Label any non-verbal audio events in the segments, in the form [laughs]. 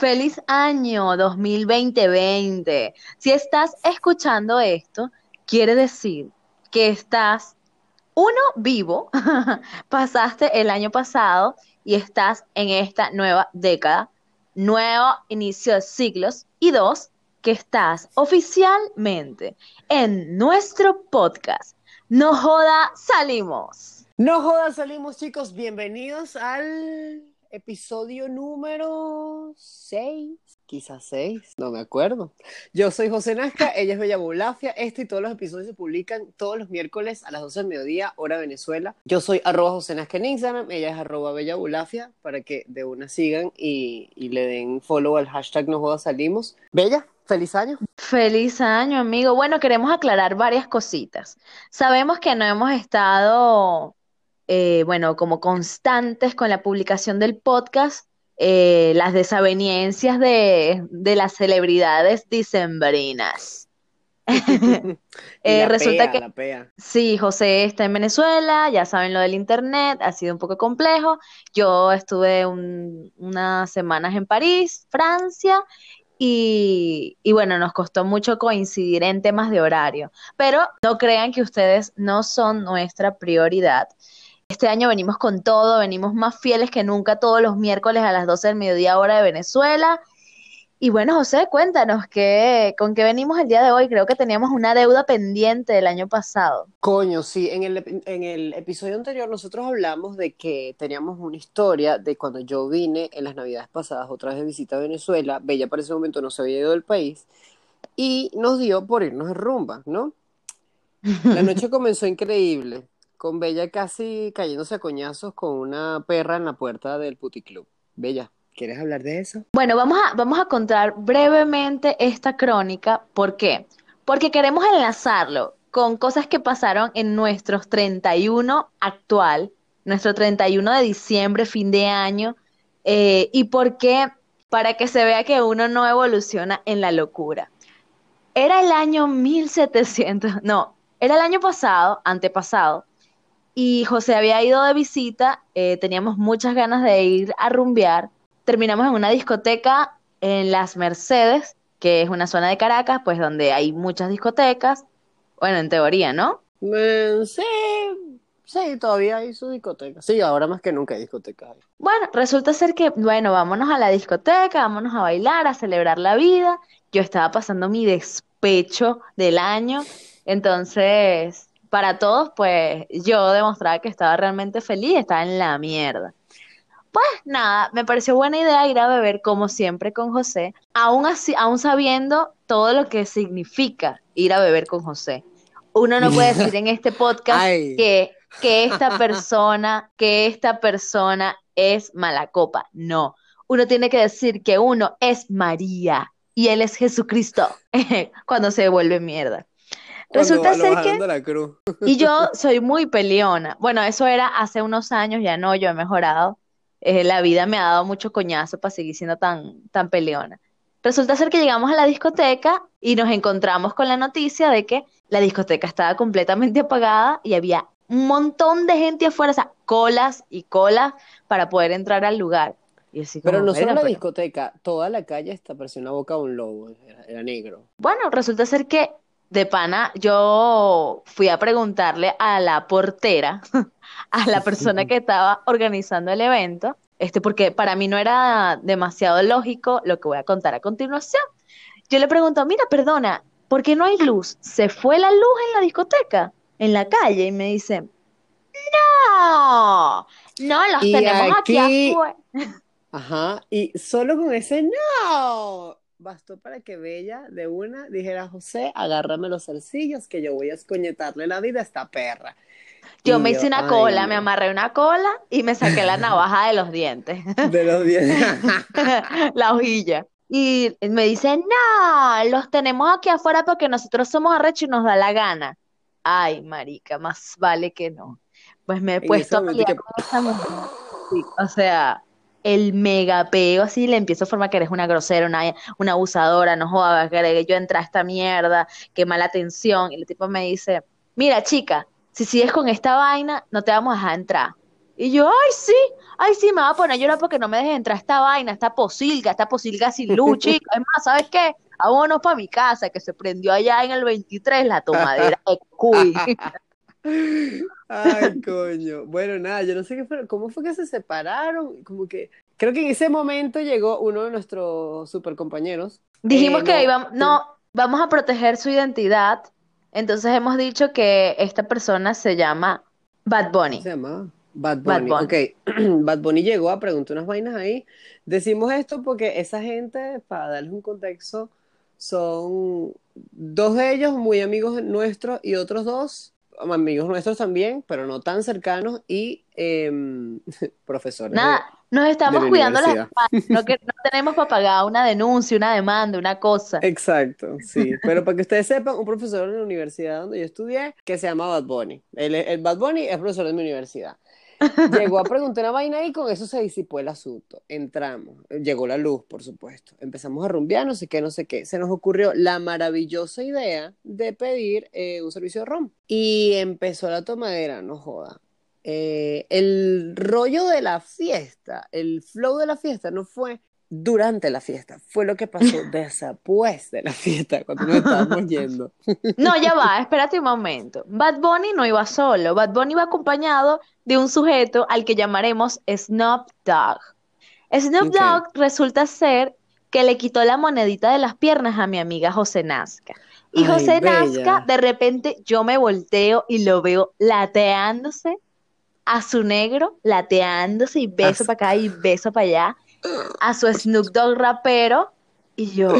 Feliz año 2020. Si estás escuchando esto, quiere decir que estás, uno, vivo, [laughs] pasaste el año pasado y estás en esta nueva década, nuevo inicio de siglos, y dos, que estás oficialmente en nuestro podcast. No joda, salimos. No joda, salimos chicos, bienvenidos al episodio número 6, quizás 6, no me acuerdo. Yo soy José Nazca, [laughs] ella es Bella Bulafia. Este y todos los episodios se publican todos los miércoles a las 12 del mediodía, hora Venezuela. Yo soy arroba José Nazca en Instagram, ella es arroba Bella Bulafia, para que de una sigan y, y le den follow al hashtag No Joda Salimos. Bella, Feliz año. Feliz año, amigo. Bueno, queremos aclarar varias cositas. Sabemos que no hemos estado eh, bueno, como constantes con la publicación del podcast, eh, las desaveniencias de, las celebridades dicembrinas. [laughs] [laughs] eh, resulta que sí, José está en Venezuela, ya saben lo del internet, ha sido un poco complejo. Yo estuve unas semanas en París, Francia, y, y, bueno, nos costó mucho coincidir en temas de horario, pero no crean que ustedes no son nuestra prioridad. Este año venimos con todo, venimos más fieles que nunca todos los miércoles a las 12 del mediodía hora de Venezuela. Y bueno, José, cuéntanos ¿qué, con qué venimos el día de hoy. Creo que teníamos una deuda pendiente del año pasado. Coño, sí, en el, en el episodio anterior nosotros hablamos de que teníamos una historia de cuando yo vine en las navidades pasadas otra vez de visita a Venezuela. Bella para ese momento no se había ido del país y nos dio por irnos de rumba, ¿no? La noche [laughs] comenzó increíble con Bella casi cayéndose a coñazos con una perra en la puerta del puticlub. Bella, ¿quieres hablar de eso? Bueno, vamos a, vamos a contar brevemente esta crónica. ¿Por qué? Porque queremos enlazarlo con cosas que pasaron en nuestros 31 actual, nuestro 31 de diciembre, fin de año, eh, y por qué, para que se vea que uno no evoluciona en la locura. Era el año 1700, no, era el año pasado, antepasado, y José había ido de visita, eh, teníamos muchas ganas de ir a rumbear. Terminamos en una discoteca en Las Mercedes, que es una zona de Caracas, pues donde hay muchas discotecas. Bueno, en teoría, ¿no? Eh, sí, sí, todavía hay su discoteca. Sí, ahora más que nunca hay discotecas. Bueno, resulta ser que, bueno, vámonos a la discoteca, vámonos a bailar, a celebrar la vida. Yo estaba pasando mi despecho del año, entonces para todos, pues yo demostraba que estaba realmente feliz, estaba en la mierda. Pues nada, me pareció buena idea ir a beber como siempre con José, aún así, aún sabiendo todo lo que significa ir a beber con José. Uno no puede decir en este podcast [laughs] que, que esta persona, que esta persona es mala copa. No. Uno tiene que decir que uno es María y él es Jesucristo [laughs] cuando se vuelve mierda. Resulta ser que... [laughs] y yo soy muy peleona. Bueno, eso era hace unos años, ya no, yo he mejorado. Eh, la vida me ha dado mucho coñazo para seguir siendo tan, tan peleona. Resulta ser que llegamos a la discoteca y nos encontramos con la noticia de que la discoteca estaba completamente apagada y había un montón de gente afuera, o sea, colas y colas para poder entrar al lugar. pero no solo la discoteca, toda la calle está parecía una boca de un lobo, era negro. Bueno, resulta ser que de pana, yo fui a preguntarle a la portera, [laughs] a la persona que estaba organizando el evento, este, porque para mí no era demasiado lógico lo que voy a contar a continuación. Yo le pregunto, mira, perdona, ¿por qué no hay luz? ¿Se fue la luz en la discoteca? En la calle, y me dice, no, no, los tenemos aquí, aquí afuera. Ajá, y solo con ese no, bastó para que Bella de una dijera, José, agárrame los zarcillos que yo voy a escoñetarle la vida a esta perra. Yo me hice una cola, me amarré una cola y me saqué la navaja de los dientes. [laughs] De los dientes. [laughs] la hojilla. Y me dice, no, los tenemos aquí afuera porque nosotros somos arrechos y nos da la gana. Ay, marica, más vale que no. Pues me he puesto a pelear con esa mujer. o sea, el mega peo, así le empiezo a formar que eres una grosera, una, una abusadora, no jodas, que yo entré a esta mierda, qué mala atención. Y el tipo me dice, mira chica, si sigues con esta vaina, no te vamos a dejar entrar. Y yo, ay, sí, ay, sí, me va a poner a llorar porque no me dejes entrar esta vaina, esta posilga, esta posilga sin luz, [laughs] chica. Es más, ¿sabes qué? Vámonos para mi casa, que se prendió allá en el 23 la tomadera de cuy. [laughs] [laughs] Ay, coño. Bueno, nada, yo no sé qué fue, cómo fue que se separaron, como que creo que en ese momento llegó uno de nuestros super compañeros. Dijimos Eh, que no, íbamos, no, vamos a proteger su identidad. Entonces hemos dicho que esta persona se llama Bad ¿cómo Bunny. se llamaba? Bad Bad Bunny. Bunny. Ok, [clears throat] Bad Bunny llegó a preguntar unas vainas ahí. Decimos esto porque esa gente, para darles un contexto, son dos de ellos muy amigos nuestros y otros dos amigos nuestros también, pero no tan cercanos y em, [laughs] profesores de, Nada, nos de estamos la cuidando las [laughs] no, que, no tenemos para pagar una denuncia, una demanda, una cosa. Exacto, sí. Pero para que ustedes sepan, un profesor en la universidad donde yo estudié que se llama Bad Bunny. El, el Bad Bunny es profesor de mi universidad. Llegó a preguntar una vaina y con eso se disipó el asunto. Entramos, llegó la luz, por supuesto. Empezamos a rumbear, no sé qué, no sé qué. Se nos ocurrió la maravillosa idea de pedir eh, un servicio de rom. Y empezó la tomadera, no joda. Eh, el rollo de la fiesta, el flow de la fiesta no fue durante la fiesta, fue lo que pasó [laughs] después de la fiesta, cuando nos estábamos yendo. [laughs] No, ya va, [laughs] espérate un momento. Bad Bunny no iba solo, Bad Bunny iba acompañado de un sujeto al que llamaremos Snoop Dogg. Snoop Ok. Dogg resulta ser que le quitó la monedita de las piernas a mi amiga José Nazca. Y Ay, José bella. Nazca, de repente, yo me volteo y lo veo lateándose a su negro, lateándose y beso As- para acá y beso para allá, a su Snoop Dogg rapero. Y yo,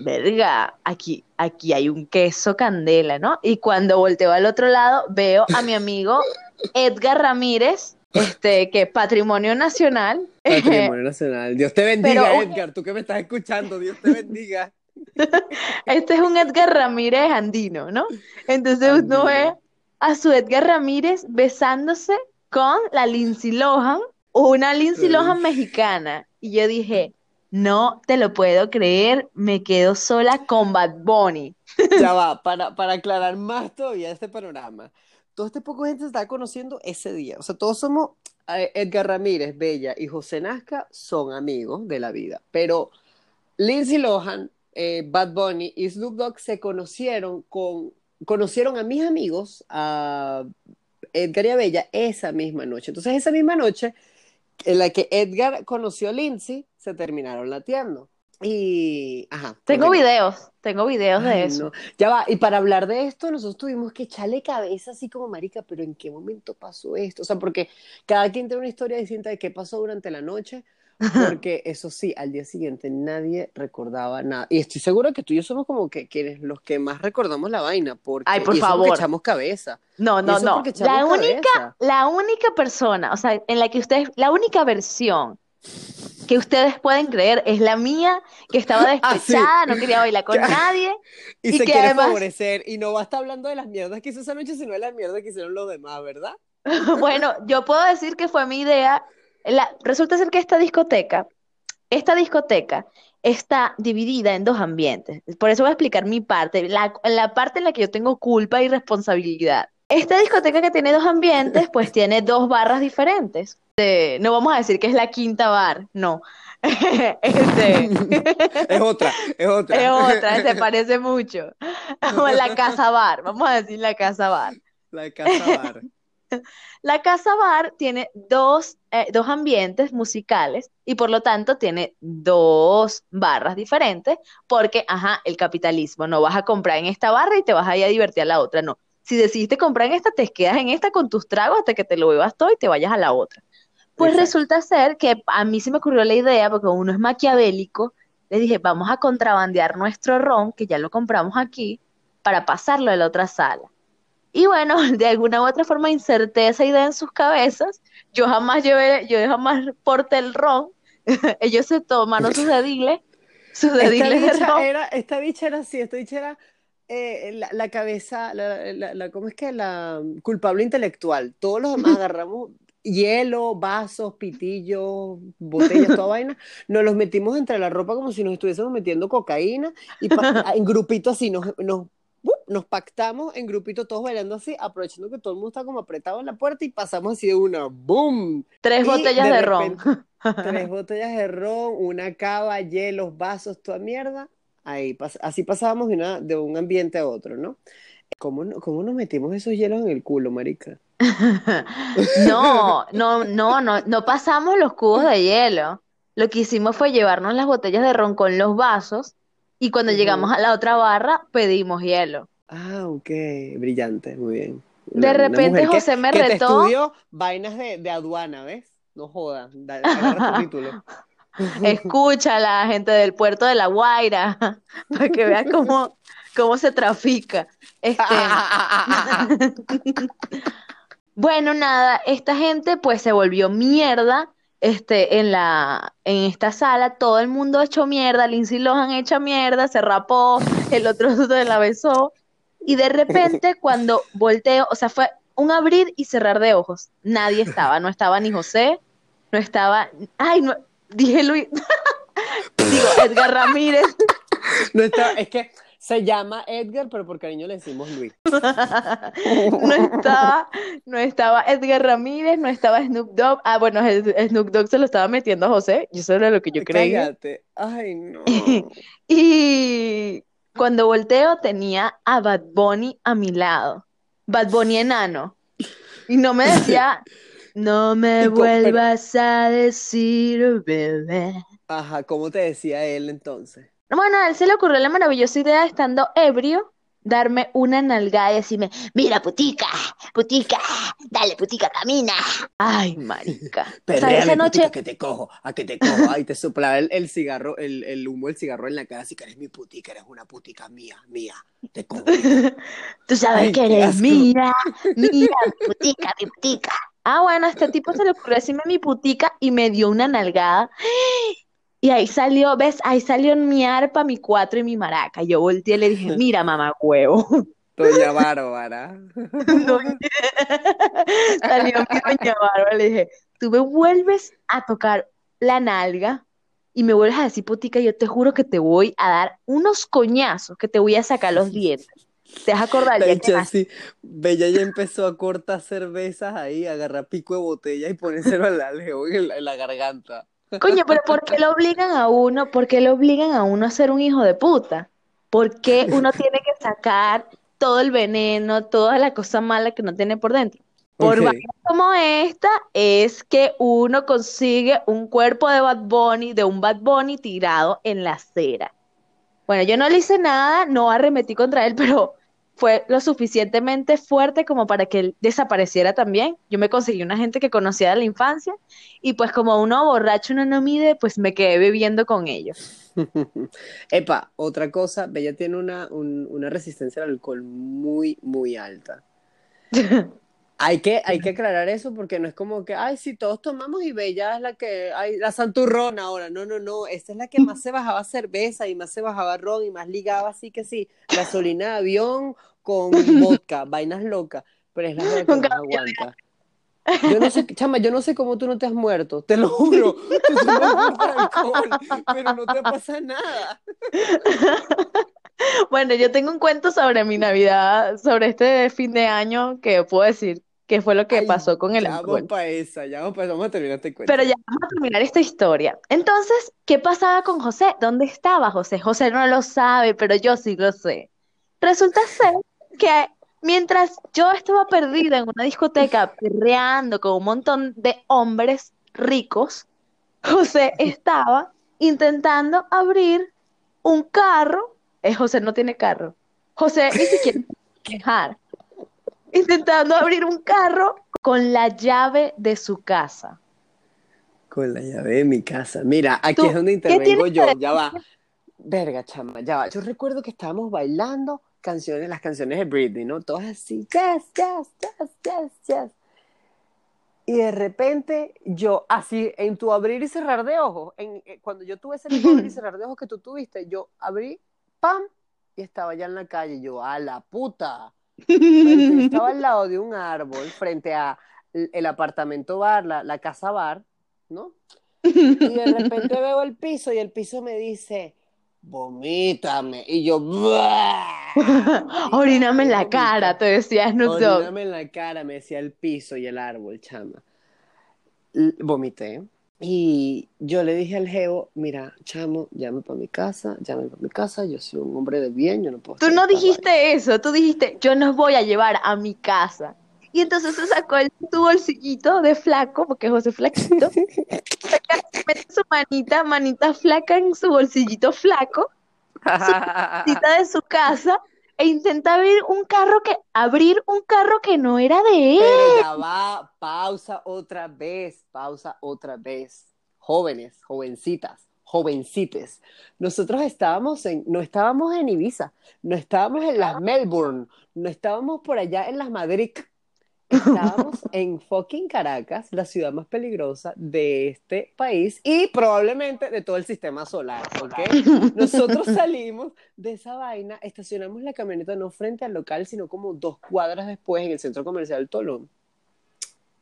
verga, aquí, aquí hay un queso candela, ¿no? Y cuando volteo al otro lado, veo a mi amigo Edgar Ramírez, este, que es Patrimonio Nacional. Patrimonio Nacional. Dios te bendiga, Pero- Edgar, tú que me estás escuchando, Dios te bendiga. [laughs] Este es un Edgar Ramírez andino, ¿no? Entonces uno ve a su Edgar Ramírez besándose con la Lindsay Lohan, una Lindsay Lohan mexicana. Y yo dije, no te lo puedo creer, me quedo sola con Bad Bunny. [laughs] Ya va, para, para aclarar más todavía este panorama. Todo este poco gente se está conociendo ese día. O sea, todos somos, Edgar Ramírez, Bella y José Nazca son amigos de la vida. Pero Lindsay Lohan, eh, Bad Bunny y Snoop Dogg se conocieron con, conocieron a mis amigos, a Edgar y a Bella, esa misma noche. Entonces, esa misma noche en la que Edgar conoció a Lindsay, se terminaron lateando. Y, ajá. Tengo videos, tengo videos de eso. no. Ya va, y para hablar de esto, nosotros tuvimos que echarle cabeza así como marica, pero ¿en qué momento pasó esto? O sea, porque cada quien tiene una historia distinta de qué pasó durante la noche, [laughs] porque eso sí, al día siguiente nadie recordaba nada. Y estoy segura que tú y yo somos como que quienes los que más recordamos la vaina, porque Ay, por y eso porque favor. echamos cabeza. No, no, no. La única, cabeza. la única persona, o sea, en la que ustedes, la única versión que ustedes pueden creer es la mía, que estaba [laughs] Ah, sí. despechada, no quería bailar con [laughs] nadie. Y, Y se que quiere además- favorecer, y no va a estar hablando de las mierdas que hizo esa noche, sino de las mierdas que hicieron los demás, ¿verdad? Bueno, yo puedo decir que fue mi idea. La- resulta ser que esta discoteca, esta discoteca está dividida en dos ambientes. Por eso voy a explicar mi parte, la, la parte en la que yo tengo culpa y responsabilidad. Esta discoteca que tiene dos ambientes, [laughs] pues tiene dos barras diferentes. No vamos a decir que es la quinta bar, no. [laughs] Este, [laughs] Es otra, es otra. es otra, se parece mucho. La casa bar, vamos a decir la casa bar. La casa bar. [laughs] La casa bar tiene dos, eh, dos ambientes musicales y por lo tanto tiene dos barras diferentes porque, ajá, el capitalismo, no vas a comprar en esta barra y te vas a ir a divertir a la otra, no. Si decidiste comprar en esta, te quedas en esta con tus tragos hasta que te lo bebas todo y te vayas a la otra. Pues Exacto. resulta ser que a mí se me ocurrió la idea, porque uno es maquiavélico, le dije, vamos a contrabandear nuestro ron, que ya lo compramos aquí, para pasarlo a la otra sala. Y bueno, [laughs] de alguna u otra forma inserté esa idea en sus cabezas. Yo jamás llevé, yo jamás porté el ron. [laughs] Ellos se tomaron sus [laughs] dediles, sus Esta dediles de bicha ron. era, esta bicha era así, esta bicha era eh, la, la cabeza, la, la- la- ¿cómo es que? La culpable intelectual. Todos los demás agarramos hielo, vasos, pitillos, botellas, toda vaina, nos los metimos entre la ropa como si nos estuviésemos metiendo cocaína y en grupito así nos. Nos pactamos en grupito todos bailando así, aprovechando que todo el mundo está como apretado en la puerta y pasamos así de una ¡boom! Tres Y botellas de de, repente- ron. [laughs] Tres botellas de ron, una cava, hielos, vasos, toda mierda. Ahí, pas- así pasábamos de, una- de un ambiente a otro, ¿no? ¿Cómo, ¿Cómo nos metimos esos hielos en el culo, marica? [laughs] No, no, no, no, no pasamos los cubos de hielo. Lo que hicimos fue llevarnos las botellas de ron con los vasos y cuando llegamos a la otra barra pedimos hielo. Ah, ok, brillante, muy bien. De Una- repente que- José me que te retó. estudió vainas de, de aduana, ¿ves? No jodas, título. [laughs] Escucha la gente del puerto de La Guaira [laughs] para que veas cómo, cómo se trafica. Este, [laughs] bueno, nada, esta gente pues se volvió mierda este, en la, en esta sala, todo el mundo hecho mierda, Lindsay Lohan hecha mierda, se rapó, el otro se la besó, y de [laughs] repente cuando volteo, o sea, fue un abrir y cerrar de ojos, nadie estaba, no estaba ni José, no estaba, ay, no, dije Luis, [laughs] digo, Edgar Ramírez, No está- es que se llama Edgar, pero por cariño le decimos Luis. [laughs] no estaba, no estaba Edgar Ramírez, no estaba Snoop Dogg, ah, bueno, Snoop Dogg se lo estaba metiendo a José, y eso era lo que yo creía. Cállate. Ay, no. Y cuando volteo tenía a Bad Bunny a mi lado. Bad Bunny enano. Y no me decía, [laughs] no me vuelvas a decir, bebé. Ajá, ¿cómo te decía él entonces? Bueno, a él se le ocurrió la maravillosa idea, estando ebrio, darme una nalgada y decirme, mira, putica, putica, dale, putica, camina. Ay, marica. [laughs] O sea, Perréame, esa noche, putica, que te cojo, a que te cojo. Ay, te soplaba el, el cigarro, el, el humo del cigarro en la cara, así que eres mi putica, eres una putica mía, mía, te cojo. [laughs] tú sabes Ay, que eres mía, [laughs] mía, putica, mi putica. Ah, bueno, a este tipo se le ocurrió decirme mi putica y me dio una nalgada. Y ahí salió, ¿ves? Ahí salió mi arpa, mi cuatro y mi maraca. Yo volteé y le dije, [laughs] mira, mamá huevo. Doña [laughs] Bárbara. [laughs] Salió mi doña Bárbara, le dije, tú me vuelves a tocar la nalga y me vuelves a decir putica, yo te juro que te voy a dar unos coñazos, que te voy a sacar los dientes. Te vas a acordar La el día que hecha nací. así, Bella ya empezó a cortar cervezas ahí, a agarrar pico de botella y ponérselo al en la, en la garganta. Coño, pero ¿por qué lo obligan a uno? ¿Por qué lo obligan a uno a ser un hijo de puta? ¿Por qué uno tiene que sacar todo el veneno, toda la cosa mala que no tiene por dentro? Por Ok. vainas como esta es que uno consigue un cuerpo de Bad Bunny, de un Bad Bunny tirado en la acera. Bueno, yo no le hice nada, no arremetí contra él, [laughs] pero fue lo suficientemente fuerte como para que él desapareciera también. Yo me conseguí una gente que conocía de la infancia y pues como uno borracho uno no mide, pues me quedé bebiendo con ellos. [laughs] Epa, otra cosa, Bella tiene una, un- una resistencia al alcohol muy, muy alta. [laughs] Hay que, hay que aclarar eso porque no es como que, ay, si todos tomamos y Bella es la que, ay, la santurrona ahora. No, no, no, esta es la que más se bajaba cerveza y más se bajaba ron y más ligaba, así que sí, gasolina de avión con [laughs] vodka, vainas locas, pero es la que más aguanta. Yo no sé, chama, yo no sé cómo tú no te has muerto, te lo [laughs] juro. Tú alcohol, pero no te pasa nada. [laughs] Bueno, yo tengo un cuento sobre mi Navidad, sobre este fin de año que puedo decir que fue lo que Ay, pasó con el ya alcohol. vamos para esa, ya vamos para vamos a terminar este cuento. Pero ya vamos a terminar esta historia. Entonces, ¿qué pasaba con José? ¿Dónde estaba José? José no lo sabe, pero yo sí lo sé. Resulta ser que mientras yo estaba perdida en una discoteca perreando con un montón de hombres ricos, José [laughs] estaba intentando abrir un carro. Eh, José no tiene carro. José ni siquiera [laughs] manejar. Intentando abrir un carro con la llave de su casa. Con la llave de mi casa. Mira, aquí es donde ¿qué intervengo yo, ya va. Verga, chama, ya va. Yo recuerdo que estábamos bailando canciones, las canciones de Britney, ¿no? Todas así, jazz, jazz, jazz, jazz, jazz. Y de repente, yo, así, en tu abrir y cerrar de ojos, en, eh, cuando yo tuve ese abrir y [laughs] cerrar de ojos que tú tuviste, yo abrí, ¡pam! Y estaba ya en la calle, yo, ¡a la puta! Estaba al lado de un árbol frente a l- el apartamento bar, la, la casa bar, ¿no? Y de repente veo el piso y el piso me dice, vomítame. Y yo, [laughs] oríname en la cara, te decía Snoop Dogg. Oríname en la cara, me decía el piso y el árbol, chama. L- Vomité. Y yo le dije al geo, mira, chamo, llame para mi casa, llame para mi casa, yo soy un hombre de bien, yo no puedo Tú no dijiste eso, tú dijiste, yo nos voy a llevar a mi casa. Y entonces se sacó el, tu bolsillito de flaco, porque José flaquito, mete su manita, manita flaca en su bolsillito flaco, cita de su casa, e intenta abrir un carro que, abrir un carro que no era de él. Pero va, pausa otra vez, pausa otra vez. Jóvenes, jovencitas, jovencites. Nosotros estábamos en, no estábamos en Ibiza, no estábamos en las Melbourne, no estábamos por allá en las Madrid. Estábamos en fucking Caracas, la ciudad más peligrosa de este país y probablemente de todo el sistema solar, ¿ok? Nosotros [laughs] salimos de esa vaina, estacionamos la camioneta no frente al local, sino como dos cuadras después en el centro comercial Tolón.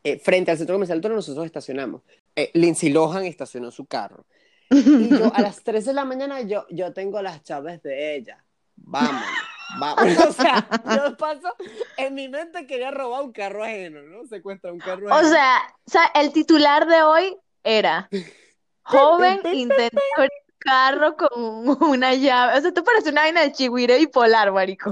Eh, frente al centro comercial Tolón nosotros estacionamos. Eh, Lindsay Lohan estacionó su carro. Y yo a las 3 de la mañana yo, yo tengo las llaves de ella. Vámonos, vámonos. [laughs] O sea, [laughs] yo paso, en mi mente quería robar un carro ajeno, ¿no? Secuestrar un carro O ajeno. sea, o sea, el titular de hoy era [laughs] joven abrir un carro con una llave. O sea, tú pareces una vaina de chihuire bipolar, marico.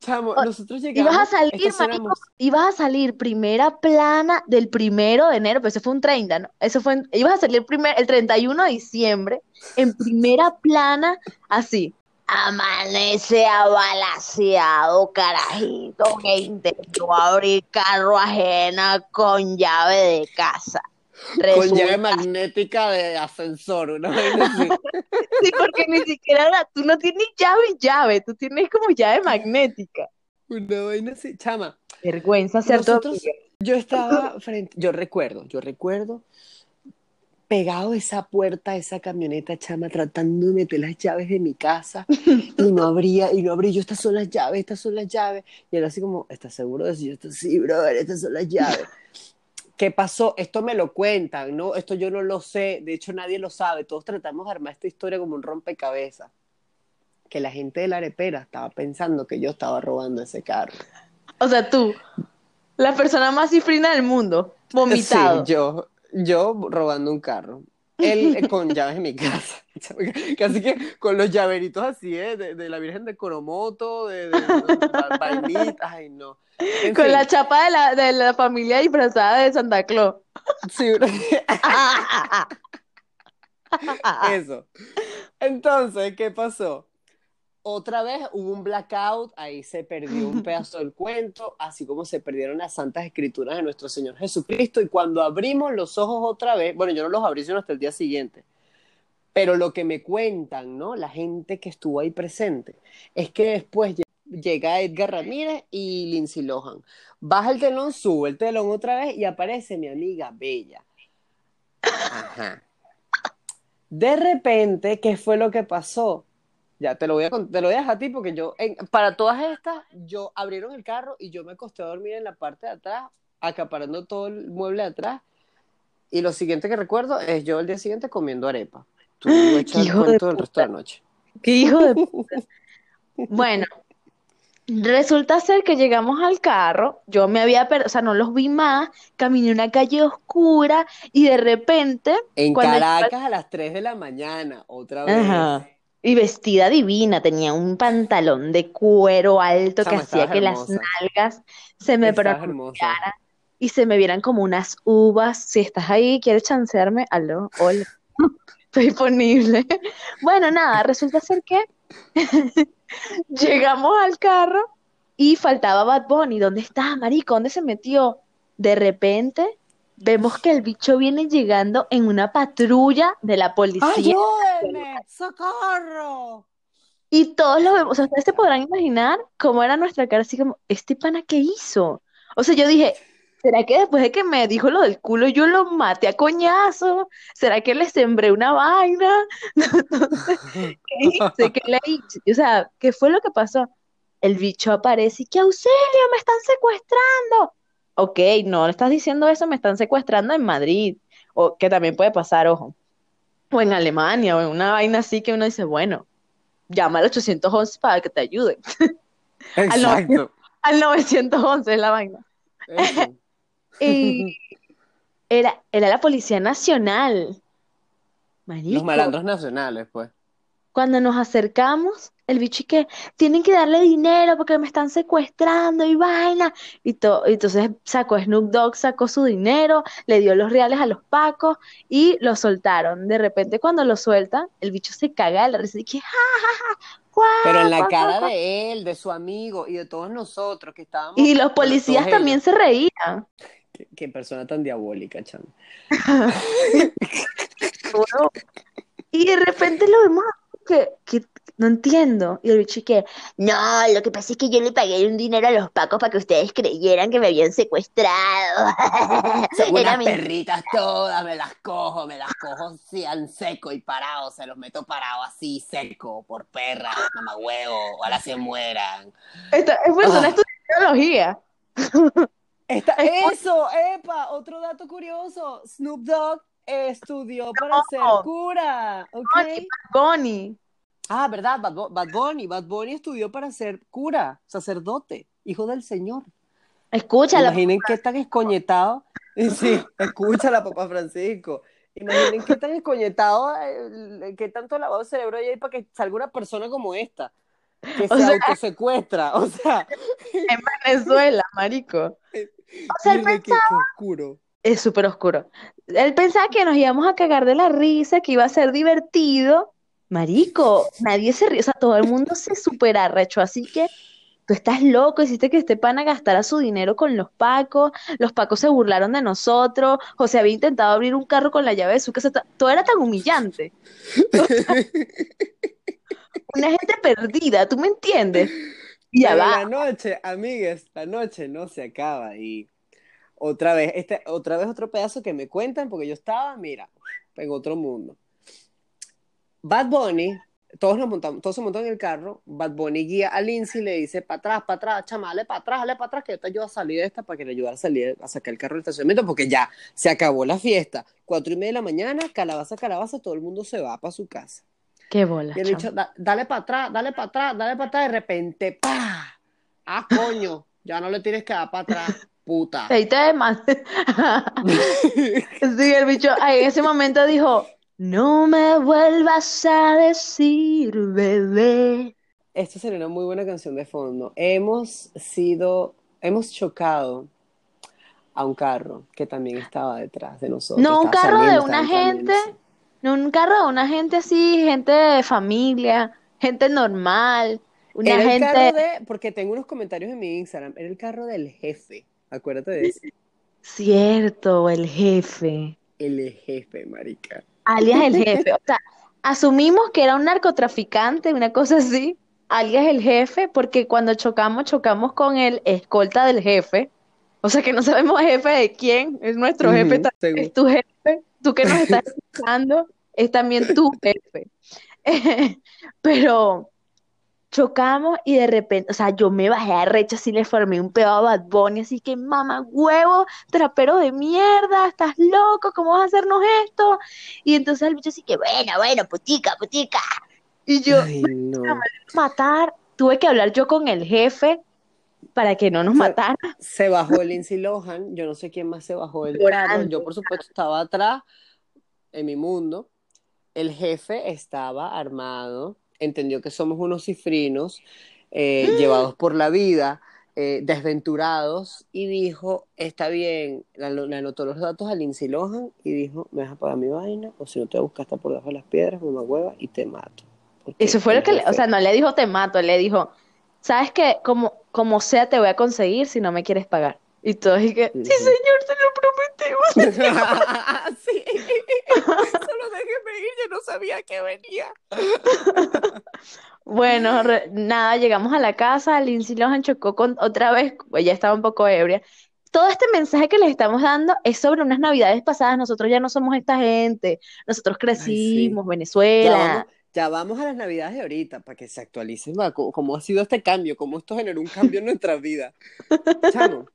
Chamo, O- nosotros llegamos, Ibas a salir, marico, ibas a salir primera plana del primero de enero, pero eso fue un 30, ¿no? Eso fue, en- ibas a salir primer, el 31 de diciembre, en primera plana, así. Amanece abalaseado, carajito, que intentó abrir carro ajena con llave de casa. Con llave magnética de ascensor, una vaina así. [laughs] Sí, porque ni siquiera la- tú no tienes llave y llave, tú tienes como llave magnética. Una vaina así. Chama, Vergüenza ser nosotros, yo estaba frente, yo recuerdo, yo recuerdo pegado a esa puerta, a esa camioneta, chama, tratando de meter las llaves de mi casa [laughs] y no abría, y no abría, yo, estas son las llaves, estas son las llaves, y él así como, ¿estás seguro de eso? Yo, "Esto sí, brother, estas son las llaves. ¿Qué pasó? Esto me lo cuentan, ¿no? Esto yo no lo sé, de hecho nadie lo sabe, todos tratamos de armar esta historia como un rompecabezas. Que la gente de la arepera estaba pensando que yo estaba robando ese carro. O sea, tú, la persona más cifrina del mundo, vomitado. Sí, yo, yo robando un carro. Él eh, con [laughs] llaves en mi casa. [laughs] Casi que con los llaveritos así, ¿eh? de, de la Virgen de Coromoto, de, de, ay no. En Con fin, la chapa de la, de la familia disfrazada de Santa Claus. sí, [laughs] eso. Entonces, ¿qué pasó? Otra vez hubo un blackout, ahí se perdió un [laughs] pedazo del cuento, así como se perdieron las santas escrituras de nuestro Señor Jesucristo. Y cuando abrimos los ojos otra vez, bueno, yo no los abrí sino hasta el día siguiente, pero lo que me cuentan, ¿no? La gente que estuvo ahí presente, es que después lle- llega Edgar Ramírez y Lindsay Lohan. Baja el telón, sube el telón otra vez y aparece mi amiga Bella. Ajá. De repente, ¿qué fue lo que pasó? Ya te lo voy a, te lo voy a dejar a ti porque yo, en- para todas estas, yo abrieron el carro y yo me acosté a dormir en la parte de atrás, acaparando todo el mueble de atrás. Y lo siguiente que recuerdo es yo el día siguiente comiendo arepa. Tú [gasps] me echar el de del resto de la noche. Qué hijo de [laughs] puta. Bueno, resulta ser que llegamos al carro, yo me había perdido, o sea, no los vi más, caminé una calle oscura y de repente, En yo- Caracas a las 3 de la mañana, otra vez. Ajá. Y vestida divina, tenía un pantalón de cuero alto que hacía que las nalgas se me pronunciaran y se me vieran como unas uvas. Si estás ahí, quieres chancearme, aló, hola, [laughs] estoy disponible. [laughs] Bueno, nada, resulta ser que [laughs] llegamos al carro y faltaba Bad Bunny. ¿Dónde está, marico? ¿Dónde se metió? De repente vemos que el bicho viene llegando en una patrulla de la policía. ¡Ayúdenme! ¡Socorro! Y todos lo vemos, o sea, ustedes se podrán imaginar cómo era nuestra cara, así como, ¿este pana qué hizo? O sea, yo dije, ¿será que después de que me dijo lo del culo yo lo maté a coñazo? ¿Será que le sembré una vaina? [laughs] ¿qué hice? ¿Qué le hice? O sea, ¿qué fue lo que pasó? El bicho aparece y que auxilio, me están secuestrando. Ok, no le estás diciendo eso, me están secuestrando en Madrid, o que también puede pasar, ojo. o en Alemania, o en una vaina así que uno dice, bueno, llama al 811 para que te ayuden. [laughs] No- Exacto. Al 911 es la vaina. [laughs] Y era, era la Policía Nacional. Marico. Los malandros nacionales, pues. Cuando nos acercamos, el bicho y que tienen que darle dinero porque me están secuestrando y vaina. Y to- y entonces sacó Snoop Dogg, sacó su dinero, le dio los reales a los pacos y lo soltaron. De repente, cuando lo sueltan, el bicho se caga de la risa y que, ja, ja, ja, Pero en la cara guau". de él, de su amigo y de todos nosotros que estábamos. Y los policías también ellos. se reían. Qué, qué persona tan diabólica, chamo. [laughs] Y de repente lo vemos que, que no entiendo. Y el bicho que, no, lo que pasa es que yo le pagué un dinero a los pacos para que ustedes creyeran que me habían secuestrado. [laughs] Son unas mi- perritas todas, me las cojo, me las cojo sean seco y parado, se los meto parado así, seco, por perra, mamá huevo, ojalá se mueran. Esta es Ah. [laughs] Esta- eso, epa, otro dato curioso, Snoop Dogg estudió para ser cura, ¿ok? Bonnie. Ah, ¿verdad? Bad, Bad Bunny, Bad Bunny estudió para ser cura, sacerdote, hijo del Señor. Escúchala. Imaginen qué tan escoñetado. [laughs] Sí, escúchala, papá Francisco. Imaginen qué tan escoñetado, eh, qué tanto lavado de cerebro hay para que salga una persona como esta, que O se sea- autosecuestra. O sea, [laughs] En Venezuela, marico. [laughs] O sea, él qué, qué oscuro. Es súper oscuro. Él pensaba que nos íbamos a cagar de la risa, que iba a ser divertido. Marico, nadie se ríe, o sea, todo el mundo se super arrechó, así que tú estás loco, hiciste que este pana gastara su dinero con los pacos, los pacos se burlaron de nosotros, José había intentado abrir un carro con la llave de su casa, todo era tan humillante. [laughs] Una gente perdida, ¿tú me entiendes? Y ya va. la noche, amigues, la noche no se acaba. Y otra vez, este, otra vez otro pedazo que me cuentan, porque yo estaba, mira, en otro mundo. Bad Bunny, todos nos montamos, todos se montan en el carro, Bad Bunny guía a Lindsay y le dice, para atrás, para atrás, chamale, para atrás, dale para atrás, que yo te ayudo a salir de esta para que le ayudara a salir, a sacar el carro del estacionamiento, porque ya se acabó la fiesta. Cuatro y media de la mañana, calabaza, calabaza, todo el mundo se va para su casa. Qué bola, Y el chamo. bicho, "Da- dale para atrás, dale para atrás, dale para atrás, de repente, ¡pa! ¡Ah, coño! Ya no le tienes que dar para atrás, puta. Ahí te más. [laughs] Sí, el bicho en ese momento dijo, no me vuelvas a decir, bebé. Esto sería una muy buena canción de fondo. Hemos sido, hemos chocado a un carro que también estaba detrás de nosotros. No, un carro de una gente, no, un carro de una gente así, gente de familia, gente normal, una Era el gente... carro de, porque tengo unos comentarios en mi Instagram, era el carro del jefe. Acuérdate de eso. Cierto, el jefe, El jefe, marica. alias el [laughs] jefe. O sea, asumimos que era un narcotraficante, una cosa así, alias el jefe, porque cuando chocamos, chocamos con el escolta del jefe. O sea que no sabemos jefe de quién, es nuestro jefe también. es tu jefe, tú que nos estás [laughs] escuchando, es también tu jefe. [laughs] Pero chocamos y de repente, o sea, yo me bajé a recha, así le formé un pedo a Bad Bunny, así que mamá huevo, trapero de mierda, estás loco, ¿cómo vas a hacernos esto? Y entonces el bicho así que, bueno, bueno, putica, putica. Y yo, Ay, no. matar, tuve que hablar yo con el jefe para que no nos Fue- matara. Se bajó Lindsay Lohan, yo no sé quién más se bajó Llorando. carro. Yo, por supuesto, estaba atrás en mi mundo. El jefe estaba armado, entendió que somos unos cifrinos eh, llevados por la vida, eh, desventurados, y dijo: Está bien, le le anotó los datos a Lindsay Lohan y dijo: Me vas a pagar mi vaina, o si no te buscar hasta por debajo de las piedras, mamá hueva, y te mato. Eso fue lo que, le- o sea, no le dijo te mato, le dijo, ¿sabes qué? Como, como sea te voy a conseguir si no me quieres pagar. Y todos y que, sí Ujú. señor, te lo prometemos. [laughs] sí, solo déjeme ir, yo no sabía que venía. Bueno, re- nada, llegamos a la casa, Lindsay Lohan chocó con otra vez, pues ya estaba un poco ebria. Todo este mensaje que les estamos dando es sobre unas navidades pasadas. Nosotros ya no somos esta gente. Nosotros crecimos, Ya Venezuela. vamos, ya vamos a las navidades de ahorita para que se actualicen va, cómo, ha sido este cambio, cómo esto generó un cambio en nuestra vida. Chamo,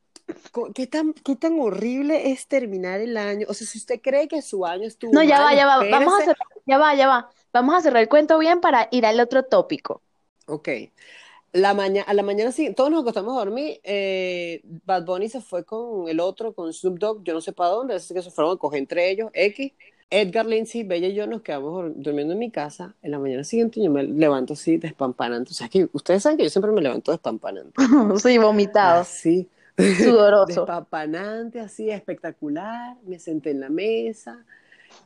¿Qué tan, qué tan horrible es terminar el año? O sea, si usted cree que su año estuvo No, ya va, mal, ya va. Vamos a espérese. cerrar, ya va, ya va. Vamos a cerrar el cuento bien para ir al otro tópico. Ok. La maña a la mañana siguiente, todos nos acostamos a dormir. eh, Bad Bunny se fue con el otro, con Snoop Dogg, yo no sé para dónde, así que se fueron a coger entre ellos, X. Edgar Lindsay, Bella y yo nos quedamos durmiendo en mi casa. En la mañana siguiente yo me levanto así despampanante. O sea, que ustedes saben que yo siempre me levanto despampanante. [laughs] Sí, vomitado, Así. Sudoroso. [laughs] Despampanante, así, espectacular. Me senté en la mesa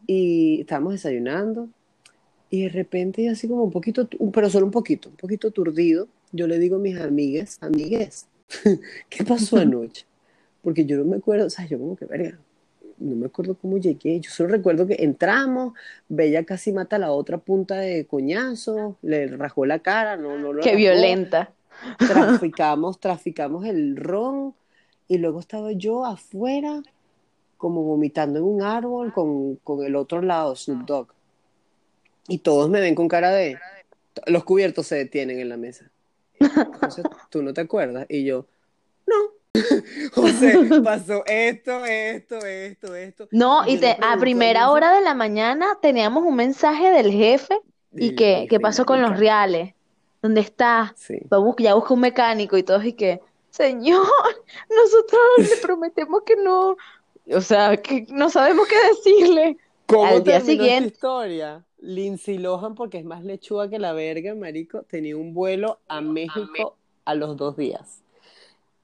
y estábamos desayunando. Y de repente, yo así como un poquito, pero solo un poquito, un poquito aturdido, yo le digo a mis amigas, amigues, [laughs] ¿qué pasó anoche? Porque yo no me acuerdo, o sea, yo como que, verga, no me acuerdo cómo llegué. Yo solo recuerdo que entramos, Bella casi mata a la otra punta de coñazo, le rajó la cara, no, no lo Qué rajó violenta. Traficamos, traficamos el ron y luego estaba yo afuera como vomitando en un árbol con, con el otro lado, Snoop Dogg. Y todos me ven con cara de... Los cubiertos se detienen en la mesa. Entonces, ¿tú no te acuerdas? Y yo, no. [laughs] José, pasó esto, esto, esto, esto. No, Y y te- a primera hora de la mañana teníamos un mensaje del jefe y y que, ¿qué pasó con los reales? ¿Dónde está? Sí. Va a bus- ya busca un mecánico y todos y que, señor, [laughs] nosotros le [laughs] prometemos que no, o sea, que no sabemos qué decirle. ¿Cómo Al día siguiente, historia? Lindsay Lohan, porque es más lechuga que la verga, marico, tenía un vuelo a México a los dos días.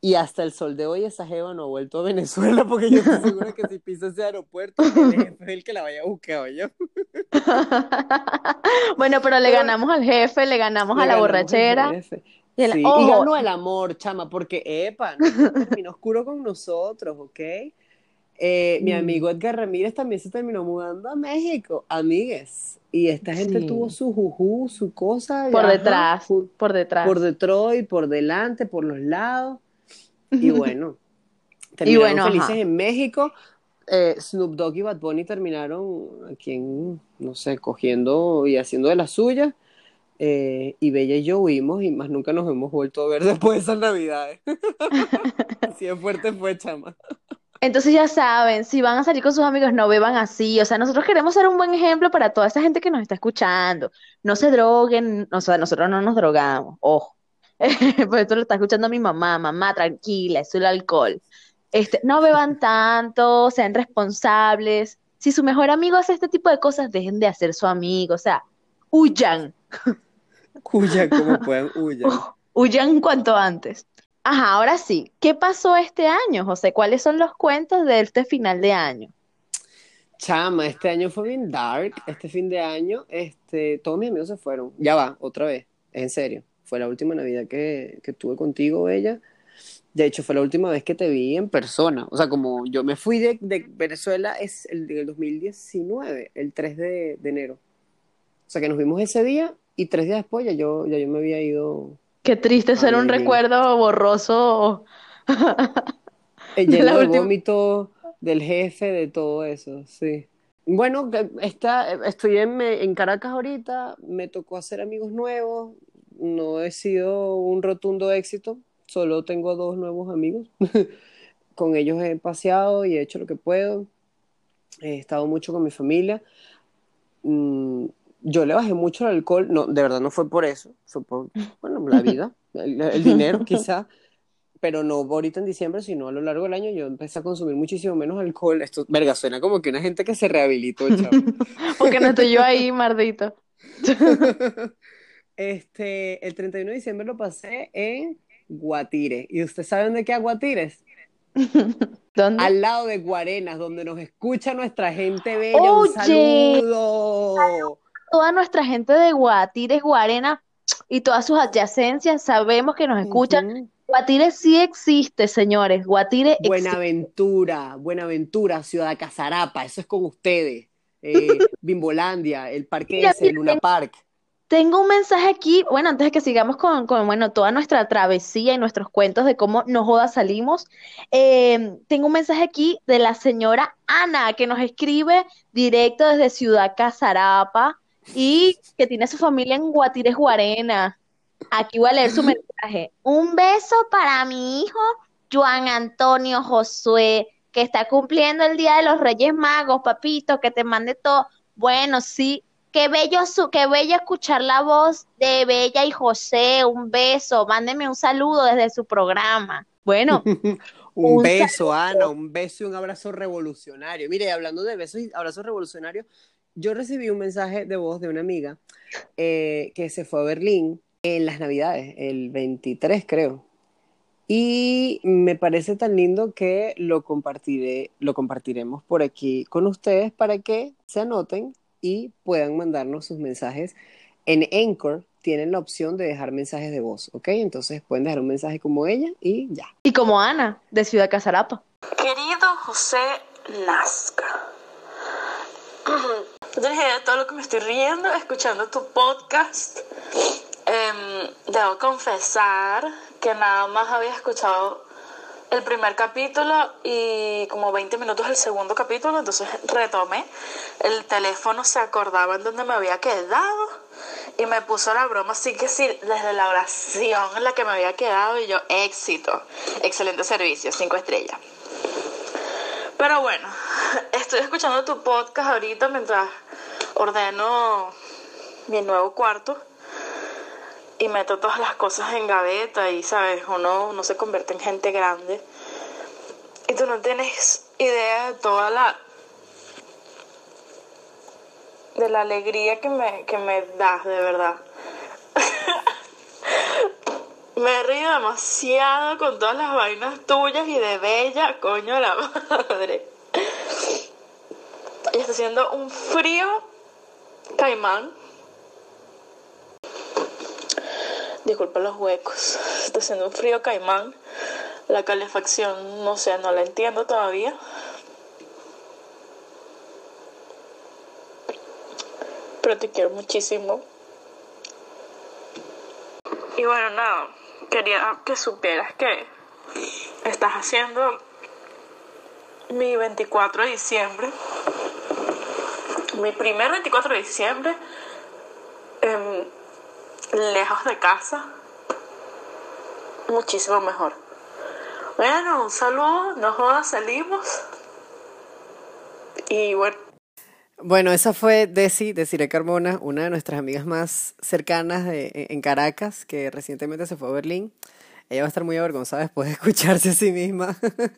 Y hasta el sol de hoy esa jeva no ha vuelto a Venezuela porque yo estoy segura que si pisa ese aeropuerto, el jefe es el que la vaya a buscar, yo. [laughs] bueno, pero le ganamos al jefe, le ganamos a la ganamos borrachera. Y el, Sí, y ganó el amor, chama, porque, epa, no terminó oscuro con nosotros, ¿ok? Eh, mi mm, amigo Edgar Ramírez también se terminó mudando a México, amigues. Y esta gente tuvo su juju, su cosa, por detrás, por por detrás. Detroit, por delante, por los lados. Y bueno, Y terminaron bueno, felices ajá. en México. Eh, Snoop Dogg y Bad Bunny terminaron aquí en, no sé, cogiendo y haciendo de las suyas. Eh, y Bella y yo huimos y más nunca nos hemos vuelto a ver [laughs] después de esas navidades. [laughs] Así de fuerte fue, chama. Entonces ya saben, si van a salir con sus amigos, no beban así. O sea, nosotros queremos ser un buen ejemplo para toda esa gente que nos está escuchando. No se droguen, o sea, nosotros no nos drogamos, ojo. [laughs] Por esto lo está escuchando mi mamá, mamá, tranquila, es el alcohol. Este, no beban tanto, sean responsables. Si su mejor amigo hace este tipo de cosas, dejen de hacer su amigo, o sea, huyan, [laughs] Huyan como [laughs] puedan, huyan. huyan cuanto antes. Ajá, ahora sí, ¿qué pasó este año, José? ¿Cuáles son los cuentos de este final de año? Chama, este año fue bien dark. Este fin de año, este, todos mis amigos se fueron. Ya va, otra vez, en serio. Fue la última Navidad que, que tuve contigo, Bella. De hecho, fue la última vez que te vi en persona. O sea, como yo me fui de, de Venezuela es el del 2019, el 3 de, de enero. O sea, que nos vimos ese día y tres días después ya yo, ya yo me había ido Qué triste ser un recuerdo borroso [laughs] lleno de vómito del jefe, de todo eso, sí. Bueno, está, estoy en, en Caracas ahorita, me tocó hacer amigos nuevos, no he sido un rotundo éxito, solo tengo dos nuevos amigos. [laughs] Con ellos he paseado y he hecho lo que puedo, he estado mucho con mi familia. Mm, yo le bajé mucho el alcohol, no, de verdad no fue por eso, fue por, [laughs] bueno, la vida, el, el dinero [laughs] quizá, pero no ahorita en diciembre, sino a lo largo del año yo empecé a consumir muchísimo menos alcohol. Esto, verga, suena como que una gente que se rehabilitó, chavo. Porque no estoy yo ahí, mardito. Este, el 31 de diciembre lo pasé en Guatire. ¿Y ustedes saben de qué es Guatire? [laughs] ¿Dónde? Al lado de Guarenas, donde nos escucha nuestra gente bella. Un saludo. toda nuestra gente de Guatire, Guarena y todas sus adyacencias, sabemos que nos escuchan. Guatire sí existe, señores. Guatire existe. Buenaventura, Buenaventura, Ciudad Casarapa, eso es con ustedes. Eh, [laughs] Bimbolandia, el parque ese, Luna Park. Tengo un mensaje aquí, bueno, antes de que sigamos con, con, bueno, toda nuestra travesía y nuestros cuentos de cómo no jodas salimos, eh, tengo un mensaje aquí de la señora Ana, que nos escribe directo desde Ciudad Casarapa y que tiene su familia en Guatires, Guarena. Aquí voy a leer su [laughs] mensaje. Un beso para mi hijo Juan Antonio Josué, que está cumpliendo el Día de los Reyes Magos, papito, que te mande todo. Bueno, sí, qué bello, su, qué bello escuchar la voz de Bella y José. Un beso, mándeme un saludo desde su programa. Bueno. [laughs] un, beso, Ana, un beso y un abrazo revolucionario. Mire, hablando de besos y abrazos revolucionarios, yo recibí un mensaje de voz de una amiga eh, que se fue a Berlín en las Navidades, el 23 creo. Y me parece tan lindo que lo compartiré, lo compartiremos por aquí con ustedes para que se anoten y puedan mandarnos sus mensajes. En Anchor tienen la opción de dejar mensajes de voz, ¿ok? Entonces pueden dejar un mensaje como ella y ya. Y como Ana, de Ciudad Casarapa. Querido José Nazca, tienes idea de todo lo que me estoy riendo escuchando tu podcast. Em, debo confesar que nada más había escuchado el primer capítulo y como 20 minutos el segundo capítulo, entonces retomé. El teléfono se acordaba en donde me había quedado y me puso la broma, así que sí, desde la oración en la que me había quedado y yo, éxito, excelente servicio, cinco estrellas. Pero bueno, estoy escuchando tu podcast ahorita mientras ordeno mi nuevo cuarto y meto todas las cosas en gaveta y, ¿sabes? Uno, uno se convierte en gente grande. Y tú no tienes idea de toda la... de la alegría que me, que me das, de verdad. [laughs] me he reído demasiado con todas las vainas tuyas y de bella, coño la [laughs] madre. Y está haciendo un frío caimán Disculpa los huecos. Está haciendo un frío caimán. La calefacción, no sé, no la entiendo todavía. Pero te quiero muchísimo. Y bueno, nada, quería que supieras que estás haciendo mi 24 de diciembre. Mi primer 24 de diciembre. Lejos de casa, muchísimo mejor. Bueno, un saludo, no jodas, salimos. Y bueno. Bueno, esa fue Desi, Desiree Carmona, una de nuestras amigas más cercanas de, en Caracas, que recientemente se fue a Berlín. Ella va a estar muy avergonzada después de escucharse a sí misma.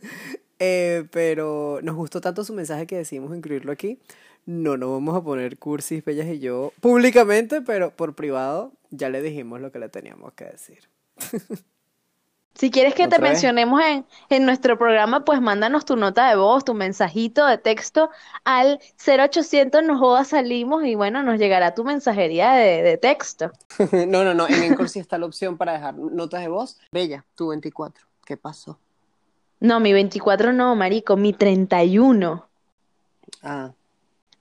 [laughs] eh, pero nos gustó tanto su mensaje que decidimos incluirlo aquí. No nos vamos a poner cursis, bellas y yo públicamente, pero por privado ya le dijimos lo que le teníamos que decir. [laughs] Si quieres que te mencionemos en, en, nuestro programa, pues mándanos tu nota de voz, tu mensajito de texto al 0800 nos jodas salimos y bueno, nos llegará tu mensajería de, de texto. [laughs] no, no, no, en Encore sí está la opción para dejar notas de voz. Bella, tu 24, ¿qué pasó? No, mi 24 no, marico, mi 31. Ah,